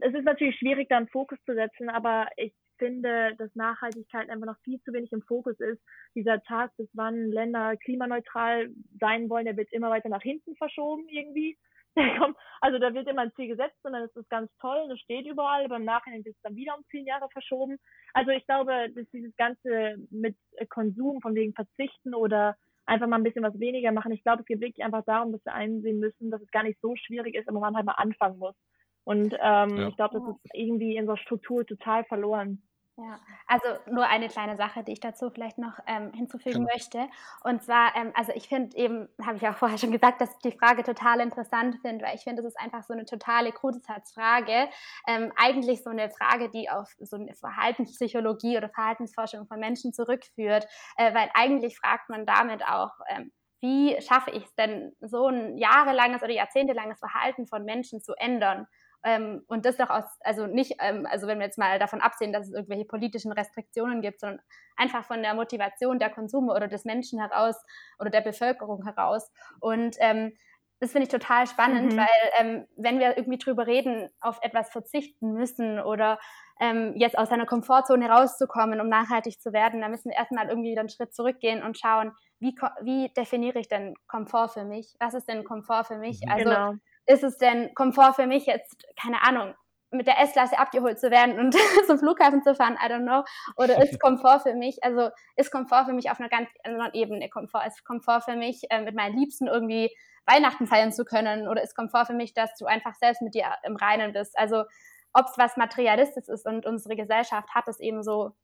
es ist natürlich schwierig, da einen Fokus zu setzen, aber ich finde, dass Nachhaltigkeit einfach noch viel zu wenig im Fokus ist. Dieser Tag, bis wann Länder klimaneutral sein wollen, der wird immer weiter nach hinten verschoben irgendwie. also da wird immer ein Ziel gesetzt und dann ist das ganz toll und es steht überall, aber im Nachhinein wird es dann wieder um zehn Jahre verschoben. Also ich glaube, dass dieses Ganze mit Konsum, von wegen verzichten oder einfach mal ein bisschen was weniger machen, ich glaube, es geht wirklich einfach darum, dass wir einsehen müssen, dass es gar nicht so schwierig ist, aber man halt mal anfangen muss. Und ähm, ja. ich glaube, das ist irgendwie in unserer Struktur total verloren. Ja, also nur eine kleine Sache, die ich dazu vielleicht noch ähm, hinzufügen ja. möchte. Und zwar, ähm, also ich finde eben, habe ich auch vorher schon gesagt, dass ich die Frage total interessant finde, weil ich finde, das ist einfach so eine totale Grundsatzfrage. Ähm, eigentlich so eine Frage, die auf so eine Verhaltenspsychologie oder Verhaltensforschung von Menschen zurückführt, äh, weil eigentlich fragt man damit auch, ähm, wie schaffe ich es denn, so ein jahrelanges oder jahrzehntelanges Verhalten von Menschen zu ändern? Ähm, und das doch aus, also nicht, ähm, also wenn wir jetzt mal davon absehen, dass es irgendwelche politischen Restriktionen gibt, sondern einfach von der Motivation der Konsume oder des Menschen heraus oder der Bevölkerung heraus. Und ähm, das finde ich total spannend, mhm. weil ähm, wenn wir irgendwie drüber reden, auf etwas verzichten müssen oder ähm, jetzt aus einer Komfortzone rauszukommen, um nachhaltig zu werden, dann müssen wir erstmal irgendwie einen Schritt zurückgehen und schauen, wie, wie definiere ich denn Komfort für mich? Was ist denn Komfort für mich? Mhm. Also genau ist es denn Komfort für mich jetzt, keine Ahnung, mit der S-Klasse abgeholt zu werden und zum Flughafen zu fahren, I don't know. Oder ist Komfort für mich, also ist Komfort für mich auf einer ganz anderen Ebene Komfort? Ist Komfort für mich, äh, mit meinen Liebsten irgendwie Weihnachten feiern zu können? Oder ist Komfort für mich, dass du einfach selbst mit dir im Reinen bist? Also ob es was Materialistisches ist und unsere Gesellschaft hat es eben so,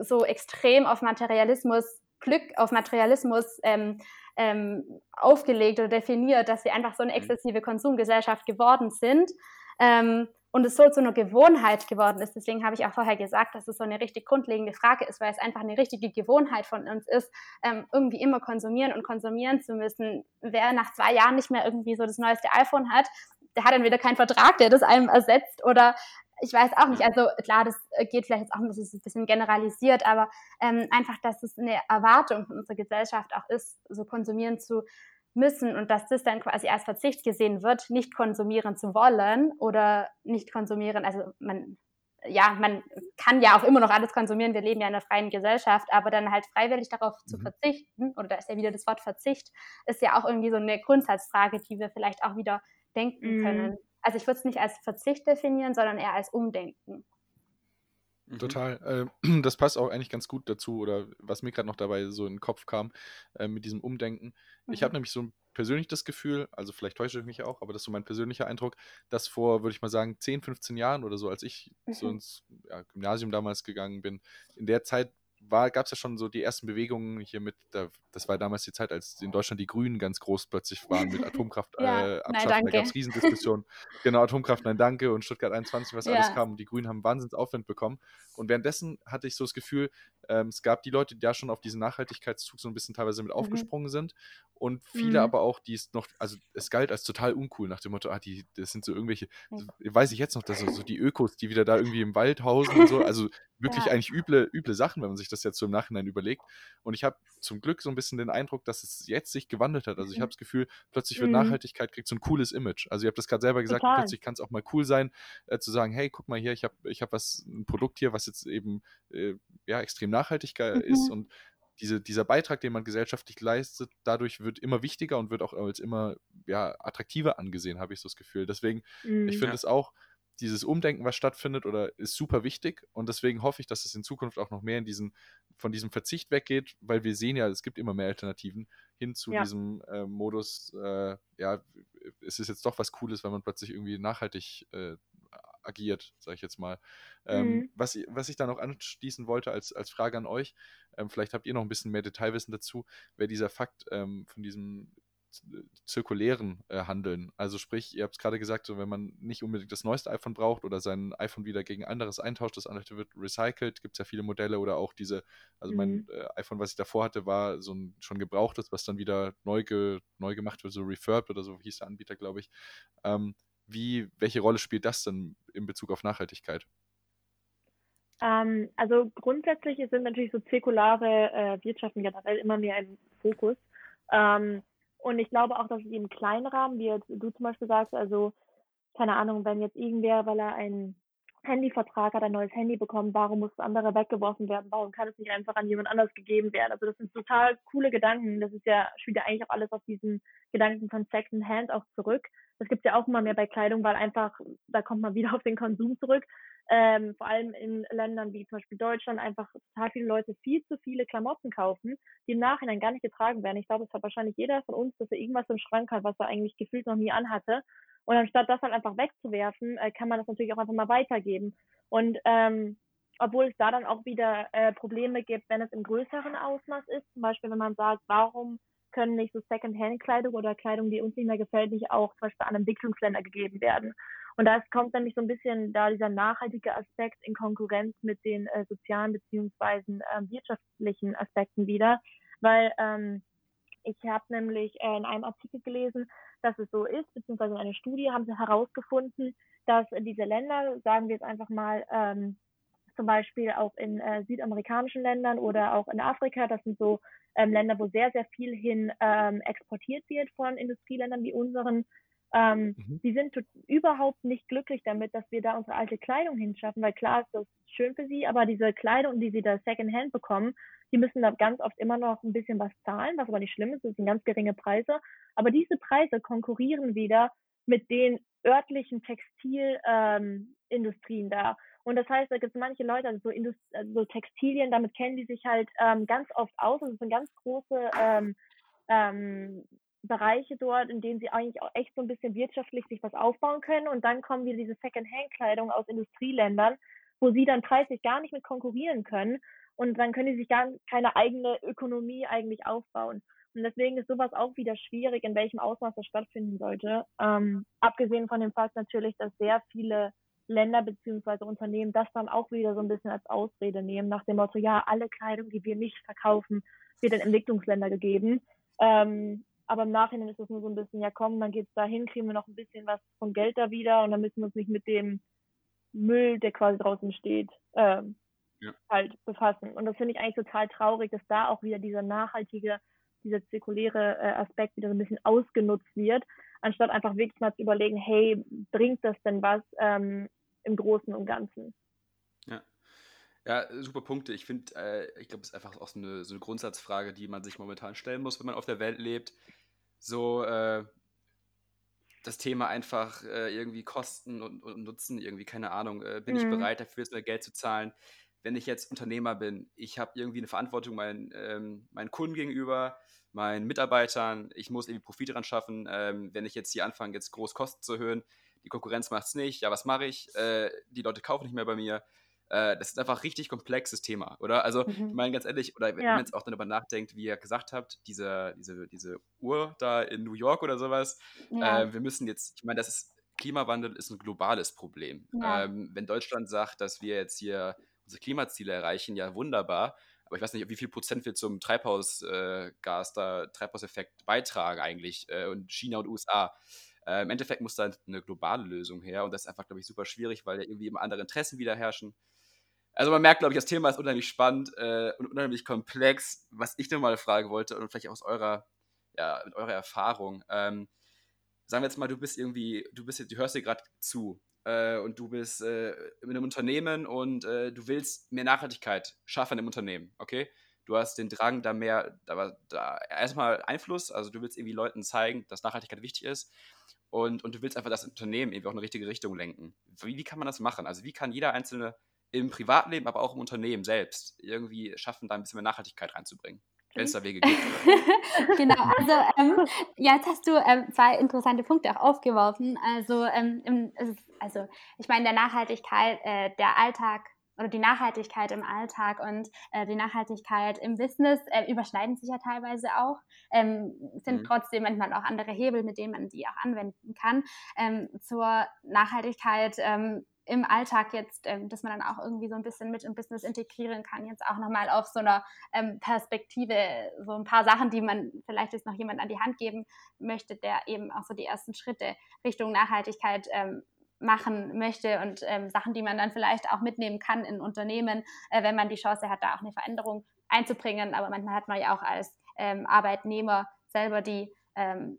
so extrem auf Materialismus, Glück auf Materialismus ähm, ähm, aufgelegt oder definiert, dass wir einfach so eine mhm. exzessive Konsumgesellschaft geworden sind. Ähm, und es so zu einer Gewohnheit geworden ist. Deswegen habe ich auch vorher gesagt, dass es so eine richtig grundlegende Frage ist, weil es einfach eine richtige Gewohnheit von uns ist, ähm, irgendwie immer konsumieren und konsumieren zu müssen. Wer nach zwei Jahren nicht mehr irgendwie so das neueste iPhone hat, der hat dann wieder keinen Vertrag, der das einem ersetzt oder ich weiß auch nicht, also klar, das äh, geht vielleicht jetzt auch ein bisschen, ein bisschen generalisiert, aber ähm, einfach, dass es eine Erwartung von unserer Gesellschaft auch ist, so konsumieren zu müssen und dass das dann quasi als Verzicht gesehen wird, nicht konsumieren zu wollen oder nicht konsumieren, also man, ja, man kann ja auch immer noch alles konsumieren, wir leben ja in einer freien Gesellschaft, aber dann halt freiwillig darauf mhm. zu verzichten, oder da ist ja wieder das Wort Verzicht, ist ja auch irgendwie so eine Grundsatzfrage, die wir vielleicht auch wieder denken mhm. können also ich würde es nicht als Verzicht definieren, sondern eher als Umdenken. Mhm. Total. Äh, das passt auch eigentlich ganz gut dazu, oder was mir gerade noch dabei so in den Kopf kam, äh, mit diesem Umdenken. Mhm. Ich habe nämlich so persönlich das Gefühl, also vielleicht täusche ich mich auch, aber das ist so mein persönlicher Eindruck, dass vor, würde ich mal sagen, 10, 15 Jahren oder so, als ich mhm. so ins ja, Gymnasium damals gegangen bin, in der Zeit gab es ja schon so die ersten Bewegungen hier mit, da, das war damals die Zeit, als in Deutschland die Grünen ganz groß plötzlich waren mit Atomkraft ja, äh, abschaffen. Da gab es Riesendiskussionen. genau, Atomkraft, nein, danke und Stuttgart 21, was ja. alles kam. Und die Grünen haben Wahnsinns Aufwind bekommen. Und währenddessen hatte ich so das Gefühl, ähm, es gab die Leute, die da schon auf diesen Nachhaltigkeitszug so ein bisschen teilweise mit mhm. aufgesprungen sind. Und viele mhm. aber auch, die es noch, also es galt als total uncool nach dem Motto, ah, die, das sind so irgendwelche, mhm. weiß ich jetzt noch, dass so, so die Ökos, die wieder da irgendwie im Wald hausen und so, also wirklich ja. eigentlich üble, üble Sachen, wenn man sich das jetzt so im Nachhinein überlegt. Und ich habe zum Glück so ein bisschen den Eindruck, dass es jetzt sich gewandelt hat. Also ich mhm. habe das Gefühl, plötzlich wird mhm. Nachhaltigkeit kriegt so ein cooles Image. Also ihr habt das gerade selber gesagt, Total. plötzlich kann es auch mal cool sein, äh, zu sagen, hey, guck mal hier, ich habe ich hab was, ein Produkt hier, was jetzt eben äh, ja, extrem nachhaltig mhm. ist und diese, dieser Beitrag, den man gesellschaftlich leistet, dadurch wird immer wichtiger und wird auch als immer ja, attraktiver angesehen, habe ich so das Gefühl. Deswegen, mhm, ich finde es auch, dieses Umdenken, was stattfindet, oder ist super wichtig. Und deswegen hoffe ich, dass es in Zukunft auch noch mehr in diesen, von diesem Verzicht weggeht, weil wir sehen ja, es gibt immer mehr Alternativen hin zu ja. diesem äh, Modus, äh, ja, es ist jetzt doch was Cooles, wenn man plötzlich irgendwie nachhaltig äh, agiert, sage ich jetzt mal. Ähm, mhm. was, was ich da noch anschließen wollte als, als Frage an euch, ähm, vielleicht habt ihr noch ein bisschen mehr Detailwissen dazu, wäre dieser Fakt ähm, von diesem zirkulären äh, Handeln. Also sprich, ihr habt es gerade gesagt, so wenn man nicht unbedingt das neueste iPhone braucht oder sein iPhone wieder gegen anderes eintauscht, das andere wird recycelt, gibt es ja viele Modelle oder auch diese, also mhm. mein äh, iPhone, was ich davor hatte, war so ein schon gebrauchtes, was dann wieder neu, ge, neu gemacht wird, so refurbed oder so hieß der Anbieter, glaube ich. Ähm, wie, welche Rolle spielt das denn in Bezug auf Nachhaltigkeit? Ähm, also grundsätzlich sind natürlich so zirkulare äh, Wirtschaften generell immer mehr im Fokus. Ähm, und ich glaube auch, dass es im kleinen Rahmen, wie jetzt du zum Beispiel sagst, also keine Ahnung, wenn jetzt irgendwer, weil er einen Handyvertrag hat, ein neues Handy bekommen, warum muss das andere weggeworfen werden? Warum kann es nicht einfach an jemand anders gegeben werden? Also das sind total coole Gedanken. Das ist ja, spielt ja eigentlich auch alles auf diesen Gedanken von Second Hand auch zurück. Das gibt ja auch immer mehr bei Kleidung, weil einfach, da kommt man wieder auf den Konsum zurück ähm, vor allem in Ländern wie zum Beispiel Deutschland einfach total viele Leute viel zu viele Klamotten kaufen, die im Nachhinein gar nicht getragen werden. Ich glaube, es hat wahrscheinlich jeder von uns, dass er irgendwas im Schrank hat, was er eigentlich gefühlt noch nie anhatte. Und anstatt das dann einfach wegzuwerfen, äh, kann man das natürlich auch einfach mal weitergeben. Und ähm, obwohl es da dann auch wieder äh, Probleme gibt, wenn es im größeren Ausmaß ist, zum Beispiel wenn man sagt, warum können nicht so Second-Hand-Kleidung oder Kleidung, die uns nicht mehr gefällt, nicht auch zum Beispiel an Entwicklungsländer gegeben werden. Und da kommt nämlich so ein bisschen da dieser nachhaltige Aspekt in Konkurrenz mit den äh, sozialen beziehungsweise äh, wirtschaftlichen Aspekten wieder, weil ähm, ich habe nämlich äh, in einem Artikel gelesen, dass es so ist, beziehungsweise in einer Studie haben sie herausgefunden, dass diese Länder, sagen wir jetzt einfach mal, ähm, zum Beispiel auch in äh, südamerikanischen Ländern oder auch in Afrika, das sind so ähm, Länder, wo sehr, sehr viel hin ähm, exportiert wird von Industrieländern wie unseren, ähm, mhm. Sie sind überhaupt nicht glücklich damit, dass wir da unsere alte Kleidung hinschaffen, weil klar ist das schön für sie, aber diese Kleidung, die sie da Secondhand bekommen, die müssen da ganz oft immer noch ein bisschen was zahlen, was aber nicht schlimm ist, das sind ganz geringe Preise. Aber diese Preise konkurrieren wieder mit den örtlichen Textilindustrien ähm, da. Und das heißt, da gibt es manche Leute, also so, Indust also so Textilien, damit kennen die sich halt ähm, ganz oft aus. Es sind ganz große ähm, ähm, Bereiche dort, in denen sie eigentlich auch echt so ein bisschen wirtschaftlich sich was aufbauen können. Und dann kommen wieder diese Second-Hand-Kleidung aus Industrieländern, wo sie dann preislich gar nicht mit konkurrieren können. Und dann können sie sich gar keine eigene Ökonomie eigentlich aufbauen. Und deswegen ist sowas auch wieder schwierig, in welchem Ausmaß das stattfinden sollte. Ähm, abgesehen von dem Fakt natürlich, dass sehr viele Länder beziehungsweise Unternehmen das dann auch wieder so ein bisschen als Ausrede nehmen, nach dem Motto, ja, alle Kleidung, die wir nicht verkaufen, wird in Entwicklungsländer gegeben. Ähm, aber im Nachhinein ist es nur so ein bisschen, ja komm, dann geht's dahin, kriegen wir noch ein bisschen was von Geld da wieder und dann müssen wir uns nicht mit dem Müll, der quasi draußen steht, ähm, ja. halt befassen. Und das finde ich eigentlich total traurig, dass da auch wieder dieser nachhaltige, dieser zirkuläre äh, Aspekt wieder so ein bisschen ausgenutzt wird, anstatt einfach wirklich mal zu überlegen, hey, bringt das denn was ähm, im Großen und Ganzen? Ja. Ja, super Punkte. Ich finde, äh, ich glaube, es ist einfach auch so eine, so eine Grundsatzfrage, die man sich momentan stellen muss, wenn man auf der Welt lebt so äh, das Thema einfach äh, irgendwie Kosten und, und, Nutzen, irgendwie, keine Ahnung, äh, bin mhm. ich bereit dafür, jetzt mehr Geld zu zahlen? Wenn ich jetzt Unternehmer bin, ich habe irgendwie eine Verantwortung meinen, ähm, meinen Kunden gegenüber, meinen Mitarbeitern, ich muss irgendwie Profit dran schaffen. Ähm, wenn ich jetzt hier anfange, jetzt groß Kosten zu erhöhen, die Konkurrenz macht es nicht, ja, was mache ich? Äh, die Leute kaufen nicht mehr bei mir. Äh, das ist einfach ein richtig komplexes Thema, oder? Also, mhm. ich meine, ganz ehrlich, oder wenn ja. man jetzt auch darüber nachdenkt, wie ihr gesagt habt, diese, diese, diese Uhr da in New York oder sowas, ja. äh, wir müssen jetzt, ich meine, das ist, Klimawandel ist ein globales Problem. Ja. Ähm, wenn Deutschland sagt, dass wir jetzt hier unsere Klimaziele erreichen, ja wunderbar, aber ich weiß nicht, wie viel Prozent wir zum Treibhausgas, äh, da, Treibhauseffekt beitragen eigentlich äh, und China und USA. Äh, Im Endeffekt muss da eine globale Lösung her und das ist einfach, glaube ich, super schwierig, weil da irgendwie immer andere Interessen wieder herrschen. Also man merkt, glaube ich, das Thema ist unheimlich spannend äh, und unheimlich komplex. Was ich nur mal fragen wollte und vielleicht aus eurer, ja, mit eurer Erfahrung, ähm, sagen wir jetzt mal, du bist irgendwie, du bist, du hörst dir gerade zu äh, und du bist äh, in einem Unternehmen und äh, du willst mehr Nachhaltigkeit schaffen im Unternehmen, okay? Du hast den Drang, da mehr, da, da erstmal Einfluss, also du willst irgendwie Leuten zeigen, dass Nachhaltigkeit wichtig ist und, und du willst einfach das Unternehmen irgendwie auch in eine richtige Richtung lenken. Wie, wie kann man das machen? Also wie kann jeder Einzelne im Privatleben, aber auch im Unternehmen selbst irgendwie schaffen, da ein bisschen mehr Nachhaltigkeit reinzubringen? Wenn es da Wege gibt. genau, also ähm, ja, jetzt hast du ähm, zwei interessante Punkte auch aufgeworfen. Also, ähm, also ich meine, der Nachhaltigkeit, äh, der Alltag oder die Nachhaltigkeit im Alltag und äh, die Nachhaltigkeit im Business äh, überschneiden sich ja teilweise auch, ähm, sind mhm. trotzdem manchmal auch andere Hebel, mit denen man die auch anwenden kann. Ähm, zur Nachhaltigkeit ähm, im Alltag jetzt, ähm, dass man dann auch irgendwie so ein bisschen mit im Business integrieren kann, jetzt auch nochmal auf so einer ähm, Perspektive, so ein paar Sachen, die man vielleicht jetzt noch jemand an die Hand geben möchte, der eben auch so die ersten Schritte Richtung Nachhaltigkeit ähm, machen möchte und ähm, Sachen, die man dann vielleicht auch mitnehmen kann in Unternehmen, äh, wenn man die Chance hat, da auch eine Veränderung einzubringen. Aber manchmal hat man ja auch als ähm, Arbeitnehmer selber die ähm,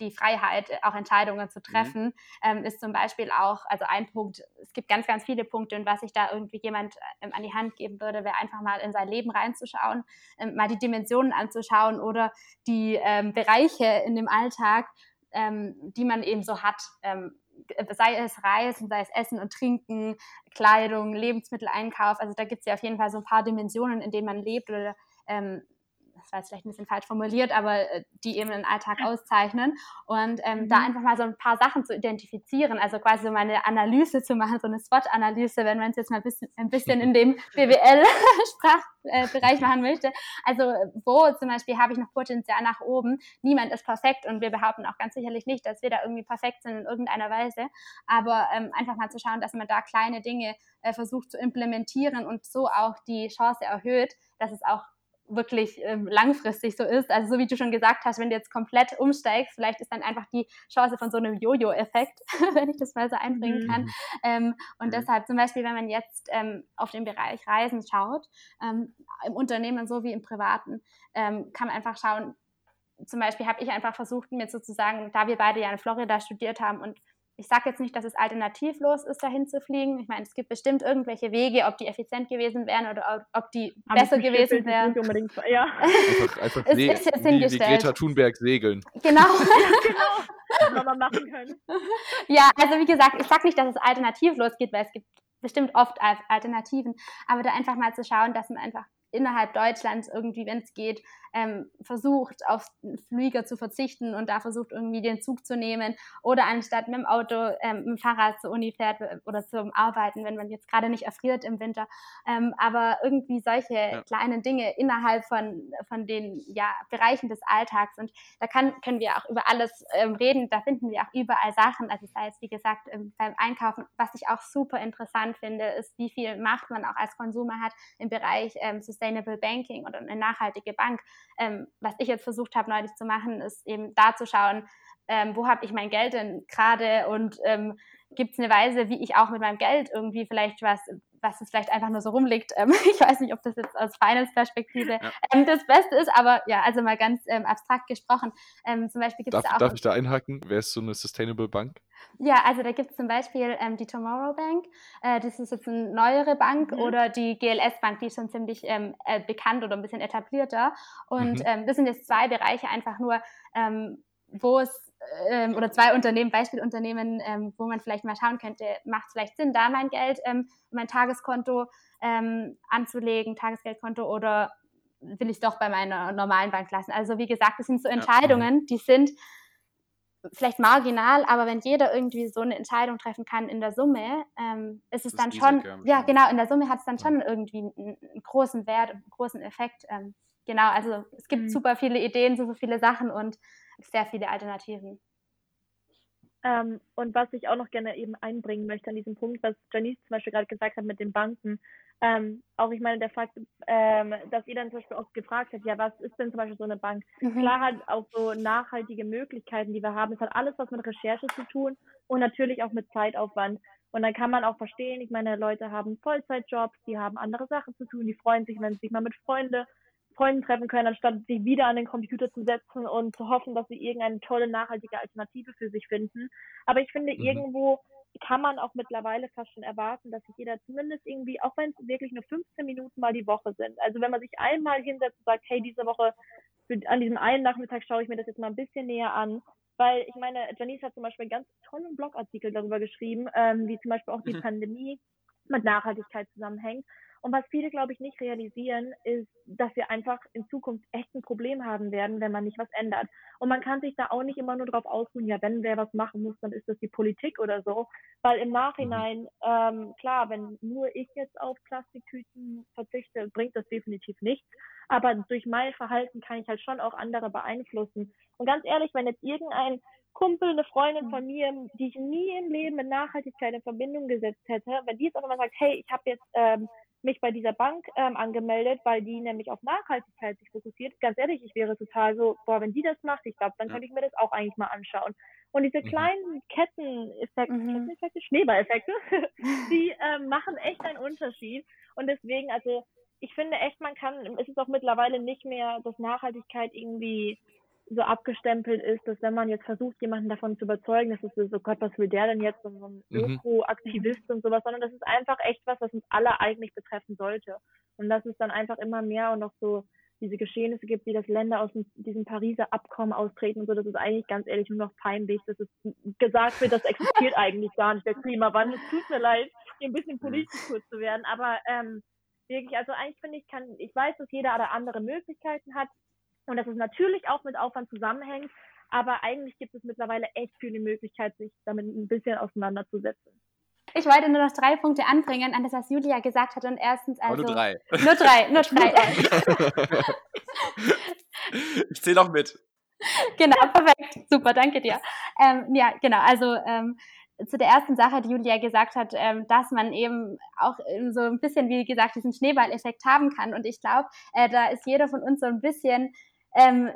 die Freiheit, auch Entscheidungen zu mhm. treffen, mhm. ähm, ist zum Beispiel auch, also ein Punkt, es gibt ganz, ganz viele Punkte und was ich da irgendwie jemand ähm, an die Hand geben würde, wäre einfach mal in sein Leben reinzuschauen, ähm, mal die Dimensionen anzuschauen oder die ähm, Bereiche in dem Alltag, ähm, die man eben so hat sei es Reisen, sei es Essen und Trinken, Kleidung, Lebensmitteleinkauf. Also da gibt es ja auf jeden Fall so ein paar Dimensionen, in denen man lebt oder ähm, das war jetzt vielleicht ein bisschen falsch formuliert, aber äh, die eben den Alltag auszeichnen und ähm, mhm. da einfach mal so ein paar Sachen zu identifizieren, also quasi so mal eine Analyse zu machen, so eine SWOT-Analyse, wenn man es jetzt mal ein bisschen, ein bisschen in dem BWL-Sprachbereich machen möchte. Also wo zum Beispiel habe ich noch Potenzial nach oben. Niemand ist perfekt und wir behaupten auch ganz sicherlich nicht, dass wir da irgendwie perfekt sind in irgendeiner Weise, aber ähm, einfach mal zu schauen, dass man da kleine Dinge äh, versucht zu implementieren und so auch die Chance erhöht, dass es auch wirklich ähm, langfristig so ist. Also so wie du schon gesagt hast, wenn du jetzt komplett umsteigst, vielleicht ist dann einfach die Chance von so einem Jojo-Effekt, wenn ich das mal so einbringen mhm. kann. Ähm, und mhm. deshalb zum Beispiel, wenn man jetzt ähm, auf den Bereich Reisen schaut, ähm, im Unternehmen so wie im Privaten, ähm, kann man einfach schauen, zum Beispiel habe ich einfach versucht, mir sozusagen, da wir beide ja in Florida studiert haben und ich sage jetzt nicht, dass es alternativlos ist, dahin zu fliegen. Ich meine, es gibt bestimmt irgendwelche Wege, ob die effizient gewesen wären oder ob die Aber besser gewesen wären. Ja. Einfach, einfach es ist jetzt wie, wie Greta Thunberg segeln. Genau. ja, genau. man machen können. Ja, also wie gesagt, ich sage nicht, dass es alternativlos geht, weil es gibt bestimmt oft Alternativen. Aber da einfach mal zu schauen, dass man einfach innerhalb Deutschlands irgendwie, wenn es geht, ähm, versucht, auf Flüger zu verzichten und da versucht, irgendwie den Zug zu nehmen. Oder anstatt mit dem Auto, ähm, mit dem Fahrrad zur Uni fährt oder zum Arbeiten, wenn man jetzt gerade nicht erfriert im Winter. Ähm, aber irgendwie solche ja. kleinen Dinge innerhalb von, von den ja, Bereichen des Alltags. Und da kann, können wir auch über alles ähm, reden, da finden wir auch überall Sachen, also sei es wie gesagt ähm, beim Einkaufen, was ich auch super interessant finde, ist, wie viel Macht man auch als Konsumer hat im Bereich ähm, Sustainable Banking oder eine nachhaltige Bank. Ähm, was ich jetzt versucht habe neulich zu machen, ist eben da zu schauen, ähm, wo habe ich mein Geld denn gerade und ähm, gibt es eine Weise, wie ich auch mit meinem Geld irgendwie vielleicht was, was es vielleicht einfach nur so rumliegt. Ähm, ich weiß nicht, ob das jetzt aus Finance-Perspektive ja. ähm, das Beste ist, aber ja, also mal ganz ähm, abstrakt gesprochen. Ähm, zum Beispiel gibt es auch. Darf ich da einhaken? Wer ist so eine Sustainable Bank? Ja, also da gibt es zum Beispiel ähm, die Tomorrow Bank. Äh, das ist jetzt eine neuere Bank mhm. oder die GLS Bank, die ist schon ziemlich ähm, äh, bekannt oder ein bisschen etablierter. Und mhm. das sind jetzt zwei Bereiche einfach nur, wo es ähm, oder zwei Unternehmen, Beispielunternehmen, ähm, wo man vielleicht mal schauen könnte, macht es vielleicht Sinn, da mein Geld, ähm, mein Tageskonto ähm, anzulegen, Tagesgeldkonto oder will ich doch bei meiner normalen Bank lassen? Also wie gesagt, das sind so Entscheidungen, die sind vielleicht marginal, aber wenn jeder irgendwie so eine Entscheidung treffen kann in der Summe, ähm, ist es dann schon, ja genau, in der Summe hat es dann schon irgendwie einen, einen großen Wert, einen großen Effekt. Ähm, genau, also es gibt mhm. super viele Ideen, super viele Sachen und sehr viele Alternativen. Ähm, und was ich auch noch gerne eben einbringen möchte an diesem Punkt, was Janice zum Beispiel gerade gesagt hat mit den Banken, ähm, auch ich meine, der Fakt, ähm, dass ihr dann zum Beispiel oft gefragt habt, ja, was ist denn zum Beispiel so eine Bank? Mhm. Klar hat auch so nachhaltige Möglichkeiten, die wir haben. Es hat alles was mit Recherche zu tun und natürlich auch mit Zeitaufwand. Und dann kann man auch verstehen, ich meine, Leute haben Vollzeitjobs, die haben andere Sachen zu tun, die freuen sich, wenn sie sich mal mit Freunden Freunden treffen können, anstatt sich wieder an den Computer zu setzen und zu hoffen, dass sie irgendeine tolle, nachhaltige Alternative für sich finden. Aber ich finde, mhm. irgendwo kann man auch mittlerweile fast schon erwarten, dass sich jeder zumindest irgendwie, auch wenn es wirklich nur 15 Minuten mal die Woche sind, also wenn man sich einmal hinsetzt und sagt, hey, diese Woche, an diesem einen Nachmittag schaue ich mir das jetzt mal ein bisschen näher an, weil ich meine, Janice hat zum Beispiel einen ganz tollen Blogartikel darüber geschrieben, ähm, wie zum Beispiel auch die mhm. Pandemie mit Nachhaltigkeit zusammenhängt. Und was viele, glaube ich, nicht realisieren, ist, dass wir einfach in Zukunft echt ein Problem haben werden, wenn man nicht was ändert. Und man kann sich da auch nicht immer nur drauf ausruhen, ja, wenn wer was machen muss, dann ist das die Politik oder so. Weil im Nachhinein, ähm, klar, wenn nur ich jetzt auf Plastiktüten verzichte, bringt das definitiv nichts. Aber durch mein Verhalten kann ich halt schon auch andere beeinflussen. Und ganz ehrlich, wenn jetzt irgendein Kumpel, eine Freundin von mir, die ich nie im Leben mit Nachhaltigkeit in Verbindung gesetzt hätte, wenn die jetzt auch nochmal sagt, hey, ich habe jetzt ähm, mich bei dieser Bank ähm, angemeldet, weil die nämlich auf Nachhaltigkeit sich fokussiert. Ganz ehrlich, ich wäre total so, boah, wenn die das macht, ich glaube, dann könnte ich mir das auch eigentlich mal anschauen. Und diese mhm. kleinen Ketteneffekte, mhm. Ketteneffekte, Schneeballeffekte, die ähm, machen echt einen Unterschied. Und deswegen, also ich finde echt, man kann, es ist auch mittlerweile nicht mehr, dass Nachhaltigkeit irgendwie so abgestempelt ist, dass wenn man jetzt versucht, jemanden davon zu überzeugen, dass es so, Gott, was will der denn jetzt, so ein mhm. Öko-Aktivist und sowas, sondern das ist einfach echt was, was uns alle eigentlich betreffen sollte. Und dass es dann einfach immer mehr und noch so diese Geschehnisse gibt, wie das Länder aus diesem Pariser Abkommen austreten und so, das ist eigentlich ganz ehrlich nur noch peinlich, dass es gesagt wird, das existiert eigentlich gar nicht, der Klimawandel. Es tut mir leid, hier ein bisschen politisch kurz zu werden, aber ähm, wirklich, also eigentlich finde ich, kann, ich weiß, dass jeder andere Möglichkeiten hat, und dass es natürlich auch mit Aufwand zusammenhängt, aber eigentlich gibt es mittlerweile echt viele Möglichkeiten, sich damit ein bisschen auseinanderzusetzen. Ich wollte nur noch drei Punkte anbringen an das, was Julia gesagt hat. Und erstens also. Aber nur drei. Nur drei, nur drei. ich zähle auch mit. Genau, perfekt. Super, danke dir. Ähm, ja, genau. Also ähm, zu der ersten Sache, die Julia gesagt hat, ähm, dass man eben auch so ein bisschen, wie gesagt, diesen Schneeballeffekt haben kann. Und ich glaube, äh, da ist jeder von uns so ein bisschen ähm,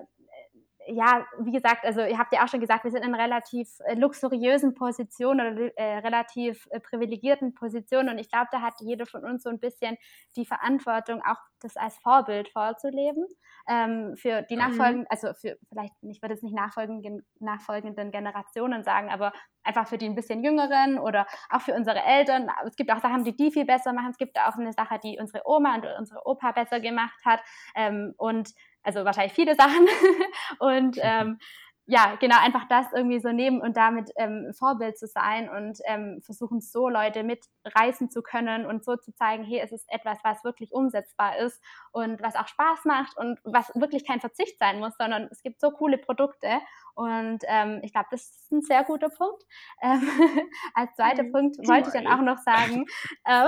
ja, wie gesagt, also ihr habt ja auch schon gesagt, wir sind in einer relativ äh, luxuriösen Position oder äh, relativ äh, privilegierten Position und ich glaube, da hat jeder von uns so ein bisschen die Verantwortung, auch das als Vorbild vorzuleben ähm, für die mhm. nachfolgenden, also für vielleicht, ich würde es nicht nachfolgenden, nachfolgenden Generationen sagen, aber einfach für die ein bisschen jüngeren oder auch für unsere Eltern. Es gibt auch Sachen, die die viel besser machen. Es gibt auch eine Sache, die unsere Oma und unsere Opa besser gemacht hat ähm, und also wahrscheinlich viele Sachen. und ähm, ja, genau, einfach das irgendwie so nehmen und damit ähm, Vorbild zu sein und ähm, versuchen so Leute mitreißen zu können und so zu zeigen, hey, es ist etwas, was wirklich umsetzbar ist und was auch Spaß macht und was wirklich kein Verzicht sein muss, sondern es gibt so coole Produkte und ähm, ich glaube, das ist ein sehr guter Punkt. Ähm, als zweiter mhm. Punkt wollte ich dann auch noch sagen, äh,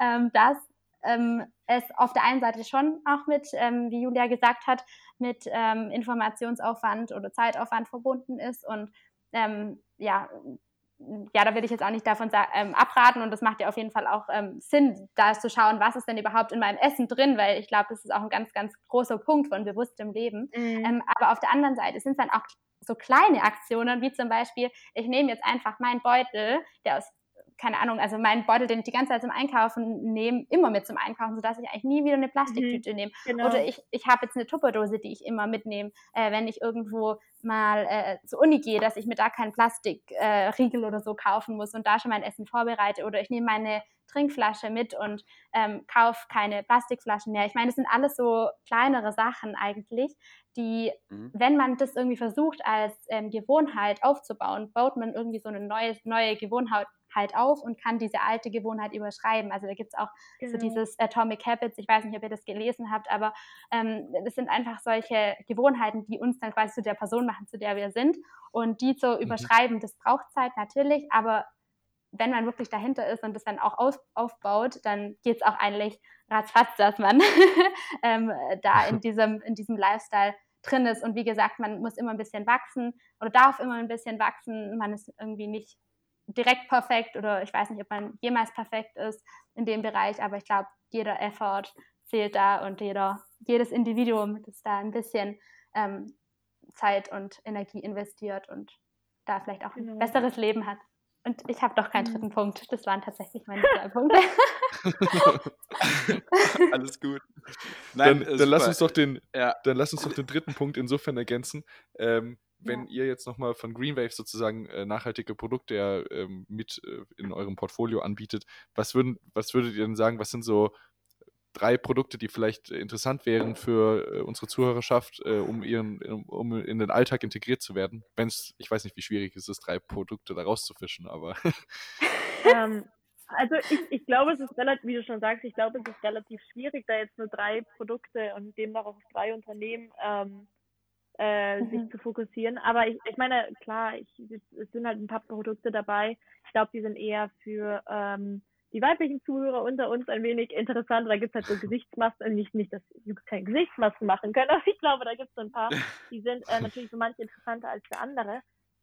ähm, dass ähm, es auf der einen Seite schon auch mit, ähm, wie Julia gesagt hat, mit ähm, Informationsaufwand oder Zeitaufwand verbunden ist. Und ähm, ja, ja, da will ich jetzt auch nicht davon ähm, abraten und das macht ja auf jeden Fall auch ähm, Sinn, da zu schauen, was ist denn überhaupt in meinem Essen drin, weil ich glaube, das ist auch ein ganz, ganz großer Punkt von bewusstem Leben. Mhm. aber auf der anderen Seite sind es dann auch so kleine Aktionen, wie zum Beispiel, ich nehme jetzt einfach meinen Beutel, der aus keine Ahnung, also meinen Beutel, den ich die ganze Zeit zum Einkaufen nehme, immer mit zum Einkaufen, sodass ich eigentlich nie wieder eine Plastiktüte mhm, nehme. Genau. Oder ich, ich habe jetzt eine Tupperdose, die ich immer mitnehme, äh, wenn ich irgendwo mal äh, zur Uni gehe, dass ich mir da keinen Plastikriegel äh, oder so kaufen muss und da schon mein Essen vorbereite. Oder ich nehme meine Trinkflasche mit und ähm, kaufe keine Plastikflaschen mehr. Ich meine, das sind alles so kleinere Sachen eigentlich, die, mhm. wenn man das irgendwie versucht als ähm, Gewohnheit aufzubauen, baut man irgendwie so eine neue, neue Gewohnheit Gewohnheit auf und kann diese alte Gewohnheit überschreiben. Also da gibt es auch genau. so dieses Atomic Habits, ich weiß nicht, ob ihr das gelesen habt, aber ähm, das sind einfach solche Gewohnheiten, die uns dann quasi zu der Person machen, zu der wir sind. Und die zu mhm. überschreiben, das braucht Zeit natürlich, aber wenn man wirklich dahinter ist und das dann auch auf, aufbaut, dann geht es auch eigentlich ratzfatz, dass man ähm, da in diesem, in diesem Lifestyle drin ist. Und wie gesagt, man muss immer ein bisschen wachsen oder darf immer ein bisschen wachsen. Man ist irgendwie nicht direkt perfekt oder ich weiß nicht, ob man jemals perfekt ist in dem Bereich, aber ich glaube, jeder Effort zählt da und jeder, jedes Individuum, das da ein bisschen ähm, Zeit und Energie investiert und da vielleicht auch ein genau. besseres Leben hat. Und ich habe doch keinen dritten mhm. Punkt. Das waren tatsächlich meine drei Punkte. Alles gut. Nein, dann, dann lass uns doch den, ja. dann lass uns doch den dritten Punkt insofern ergänzen. Ähm, wenn ja. ihr jetzt nochmal von Greenwave sozusagen äh, nachhaltige Produkte ja, ähm, mit äh, in eurem Portfolio anbietet, was, würden, was würdet ihr denn sagen, was sind so drei Produkte, die vielleicht interessant wären für äh, unsere Zuhörerschaft, äh, um, ihren, um in den Alltag integriert zu werden? Wenn es, ich weiß nicht, wie schwierig es ist, drei Produkte da rauszufischen, aber. ähm, also ich, ich glaube, es ist relativ, wie du schon sagst, ich glaube, es ist relativ schwierig, da jetzt nur drei Produkte und demnach auch drei Unternehmen ähm, äh, mhm. sich zu fokussieren. Aber ich, ich meine, klar, ich, es sind halt ein paar Produkte dabei. Ich glaube, die sind eher für ähm, die weiblichen Zuhörer unter uns ein wenig interessant. Da gibt es halt so Gesichtsmasken, nicht, nicht, dass Jungs keine Gesichtsmasken machen können, aber ich glaube, da gibt es so ein paar, die sind äh, natürlich für manche interessanter als für andere.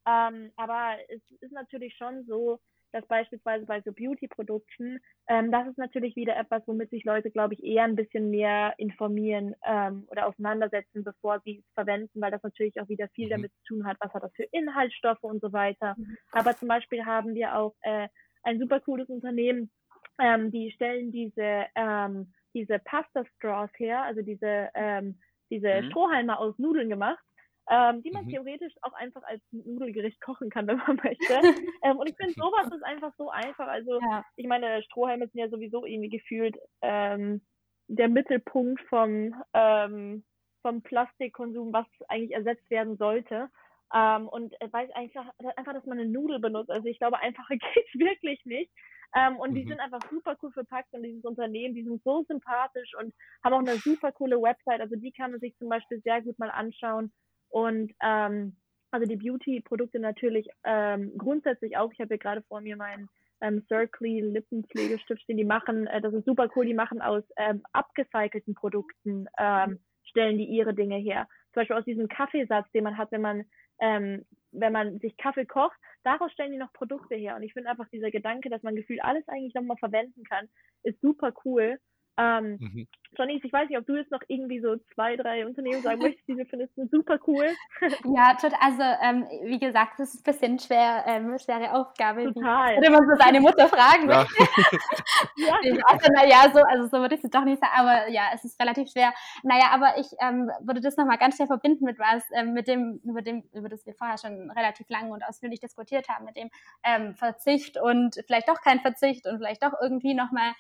Ähm, aber es ist natürlich schon so, dass beispielsweise bei so Beauty-Produkten, ähm, das ist natürlich wieder etwas, womit sich Leute, glaube ich, eher ein bisschen mehr informieren ähm, oder auseinandersetzen, bevor sie es verwenden, weil das natürlich auch wieder viel mhm. damit zu tun hat, was hat das für Inhaltsstoffe und so weiter. Mhm. Aber zum Beispiel haben wir auch äh, ein super cooles Unternehmen, ähm, die stellen diese, ähm, diese Pasta Straws her, also diese, ähm, diese mhm. Strohhalme aus Nudeln gemacht, ähm, die man mhm. theoretisch auch einfach als Nudelgericht kochen kann, wenn man möchte. ähm, und ich finde, sowas ist einfach so einfach. Also, ja. ich meine, Strohhalme sind ja sowieso irgendwie gefühlt ähm, der Mittelpunkt vom, ähm, vom Plastikkonsum, was eigentlich ersetzt werden sollte. Ähm, und weiß einfach, einfach, dass man eine Nudel benutzt. Also ich glaube, einfacher geht's wirklich nicht. Ähm, und mhm. die sind einfach super cool verpackt und dieses Unternehmen, die sind so sympathisch und haben auch eine super coole Website. Also die kann man sich zum Beispiel sehr gut mal anschauen. Und ähm, also die Beauty-Produkte natürlich ähm, grundsätzlich auch. Ich habe hier gerade vor mir meinen ähm, Circly Lippenpflegestift, den die machen. Äh, das ist super cool. Die machen aus ähm, abgecycelten Produkten, ähm, stellen die ihre Dinge her. Zum Beispiel aus diesem Kaffeesatz, den man hat, wenn man ähm, wenn man sich Kaffee kocht, daraus stellen die noch Produkte her. Und ich finde einfach dieser Gedanke, dass man gefühlt alles eigentlich nochmal verwenden kann, ist super cool. Ähm, mhm. Johnny, ich weiß nicht, ob du jetzt noch irgendwie so zwei, drei Unternehmen sagen möchtest, die du findest super cool. ja, total. Also, ähm, wie gesagt, das ist ein bisschen schwer, ähm, schwere Aufgabe. Total. Würde man so seine Mutter fragen. Ja. ja. Also, naja, so, also so würde ich es doch nicht sagen, aber ja, es ist relativ schwer. Naja, aber ich ähm, würde das nochmal ganz schnell verbinden mit was, ähm, mit dem, über dem, über das wir vorher schon relativ lang und ausführlich diskutiert haben, mit dem ähm, Verzicht und vielleicht doch kein Verzicht und vielleicht doch irgendwie nochmal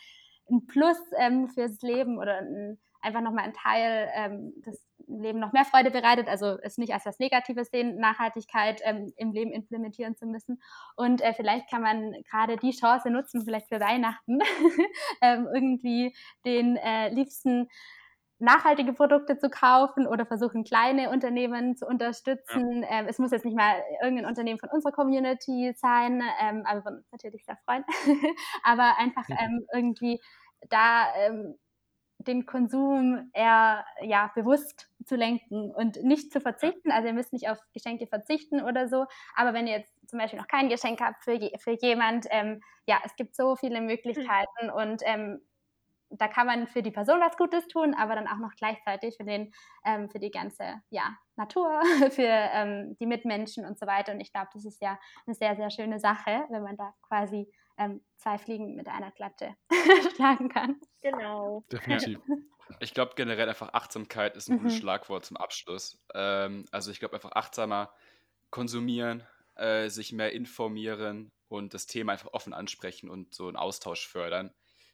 ein Plus ähm, fürs Leben oder ein, einfach nochmal ein Teil ähm, des Leben noch mehr Freude bereitet, also es nicht als was Negatives sehen, Nachhaltigkeit ähm, im Leben implementieren zu müssen. Und äh, vielleicht kann man gerade die Chance nutzen, vielleicht für Weihnachten, ähm, irgendwie den äh, liebsten nachhaltige Produkte zu kaufen oder versuchen, kleine Unternehmen zu unterstützen. Ja. Ähm, es muss jetzt nicht mal irgendein Unternehmen von unserer Community sein, ähm, aber wir uns natürlich sehr freuen. aber einfach ähm, irgendwie da ähm, den Konsum eher ja, bewusst zu lenken und nicht zu verzichten. Also ihr müsst nicht auf Geschenke verzichten oder so. Aber wenn ihr jetzt zum Beispiel noch kein Geschenk habt für, je, für jemand, ähm, ja, es gibt so viele Möglichkeiten mhm. und ähm, da kann man für die Person was Gutes tun, aber dann auch noch gleichzeitig für, den, ähm, für die ganze ja, Natur, für ähm, die Mitmenschen und so weiter. Und ich glaube, das ist ja eine sehr, sehr schöne Sache, wenn man da quasi ähm, zwei Fliegen mit einer Klappe schlagen kann. Genau. Definitiv. Ich glaube generell einfach Achtsamkeit ist ein mhm. gutes Schlagwort zum Abschluss. Ähm, also ich glaube einfach achtsamer konsumieren, äh, sich mehr informieren und das Thema einfach offen ansprechen und so einen Austausch fördern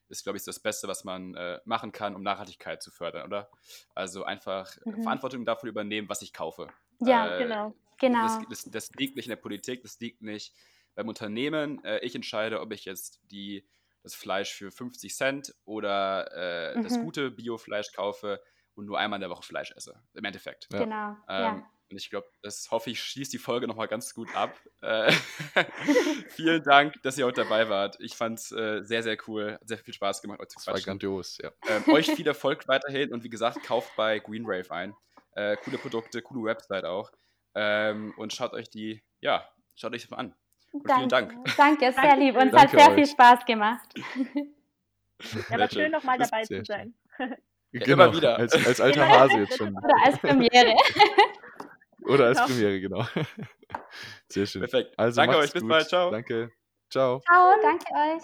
ist, glaube ich, das Beste, was man äh, machen kann, um Nachhaltigkeit zu fördern, oder? Also einfach mhm. Verantwortung dafür übernehmen, was ich kaufe. Ja, äh, genau. genau. Das, das, das, liegt nicht in der Politik, das liegt nicht beim Unternehmen. Äh, ich entscheide, ob ich jetzt die, das Fleisch für 50 Cent oder äh, mhm. das gute Biofleisch kaufe und nur einmal in der Woche Fleisch esse. Im Endeffekt. Ja. Genau. Ähm, ja. Und ich glaube, das hoffe ich, schließt die Folge nochmal ganz gut ab. Äh, vielen Dank, dass ihr heute dabei wart. Ich fand es äh, sehr, sehr cool. Hat sehr viel Spaß gemacht, euch zu quatschen. Das war grandios, ja. Ähm, euch viel Erfolg weiterhin und wie gesagt, kauft bei Green Rave ein. Äh, coole Produkte, coole Website auch. Ähm, und schaut euch die, ja, schaut euch das mal an. Und Danke. vielen Dank. Danke, sehr lieb. Uns hat sehr euch. viel Spaß gemacht. Ja, war schön, nochmal dabei zu sein. Genau, Immer wieder. Als, als alter Hase jetzt schon. Oder als Premiere. Oder als Premiere, genau. Sehr schön. Perfekt. Also danke euch, bis bald. Ciao. Danke. Ciao. Ciao, danke euch.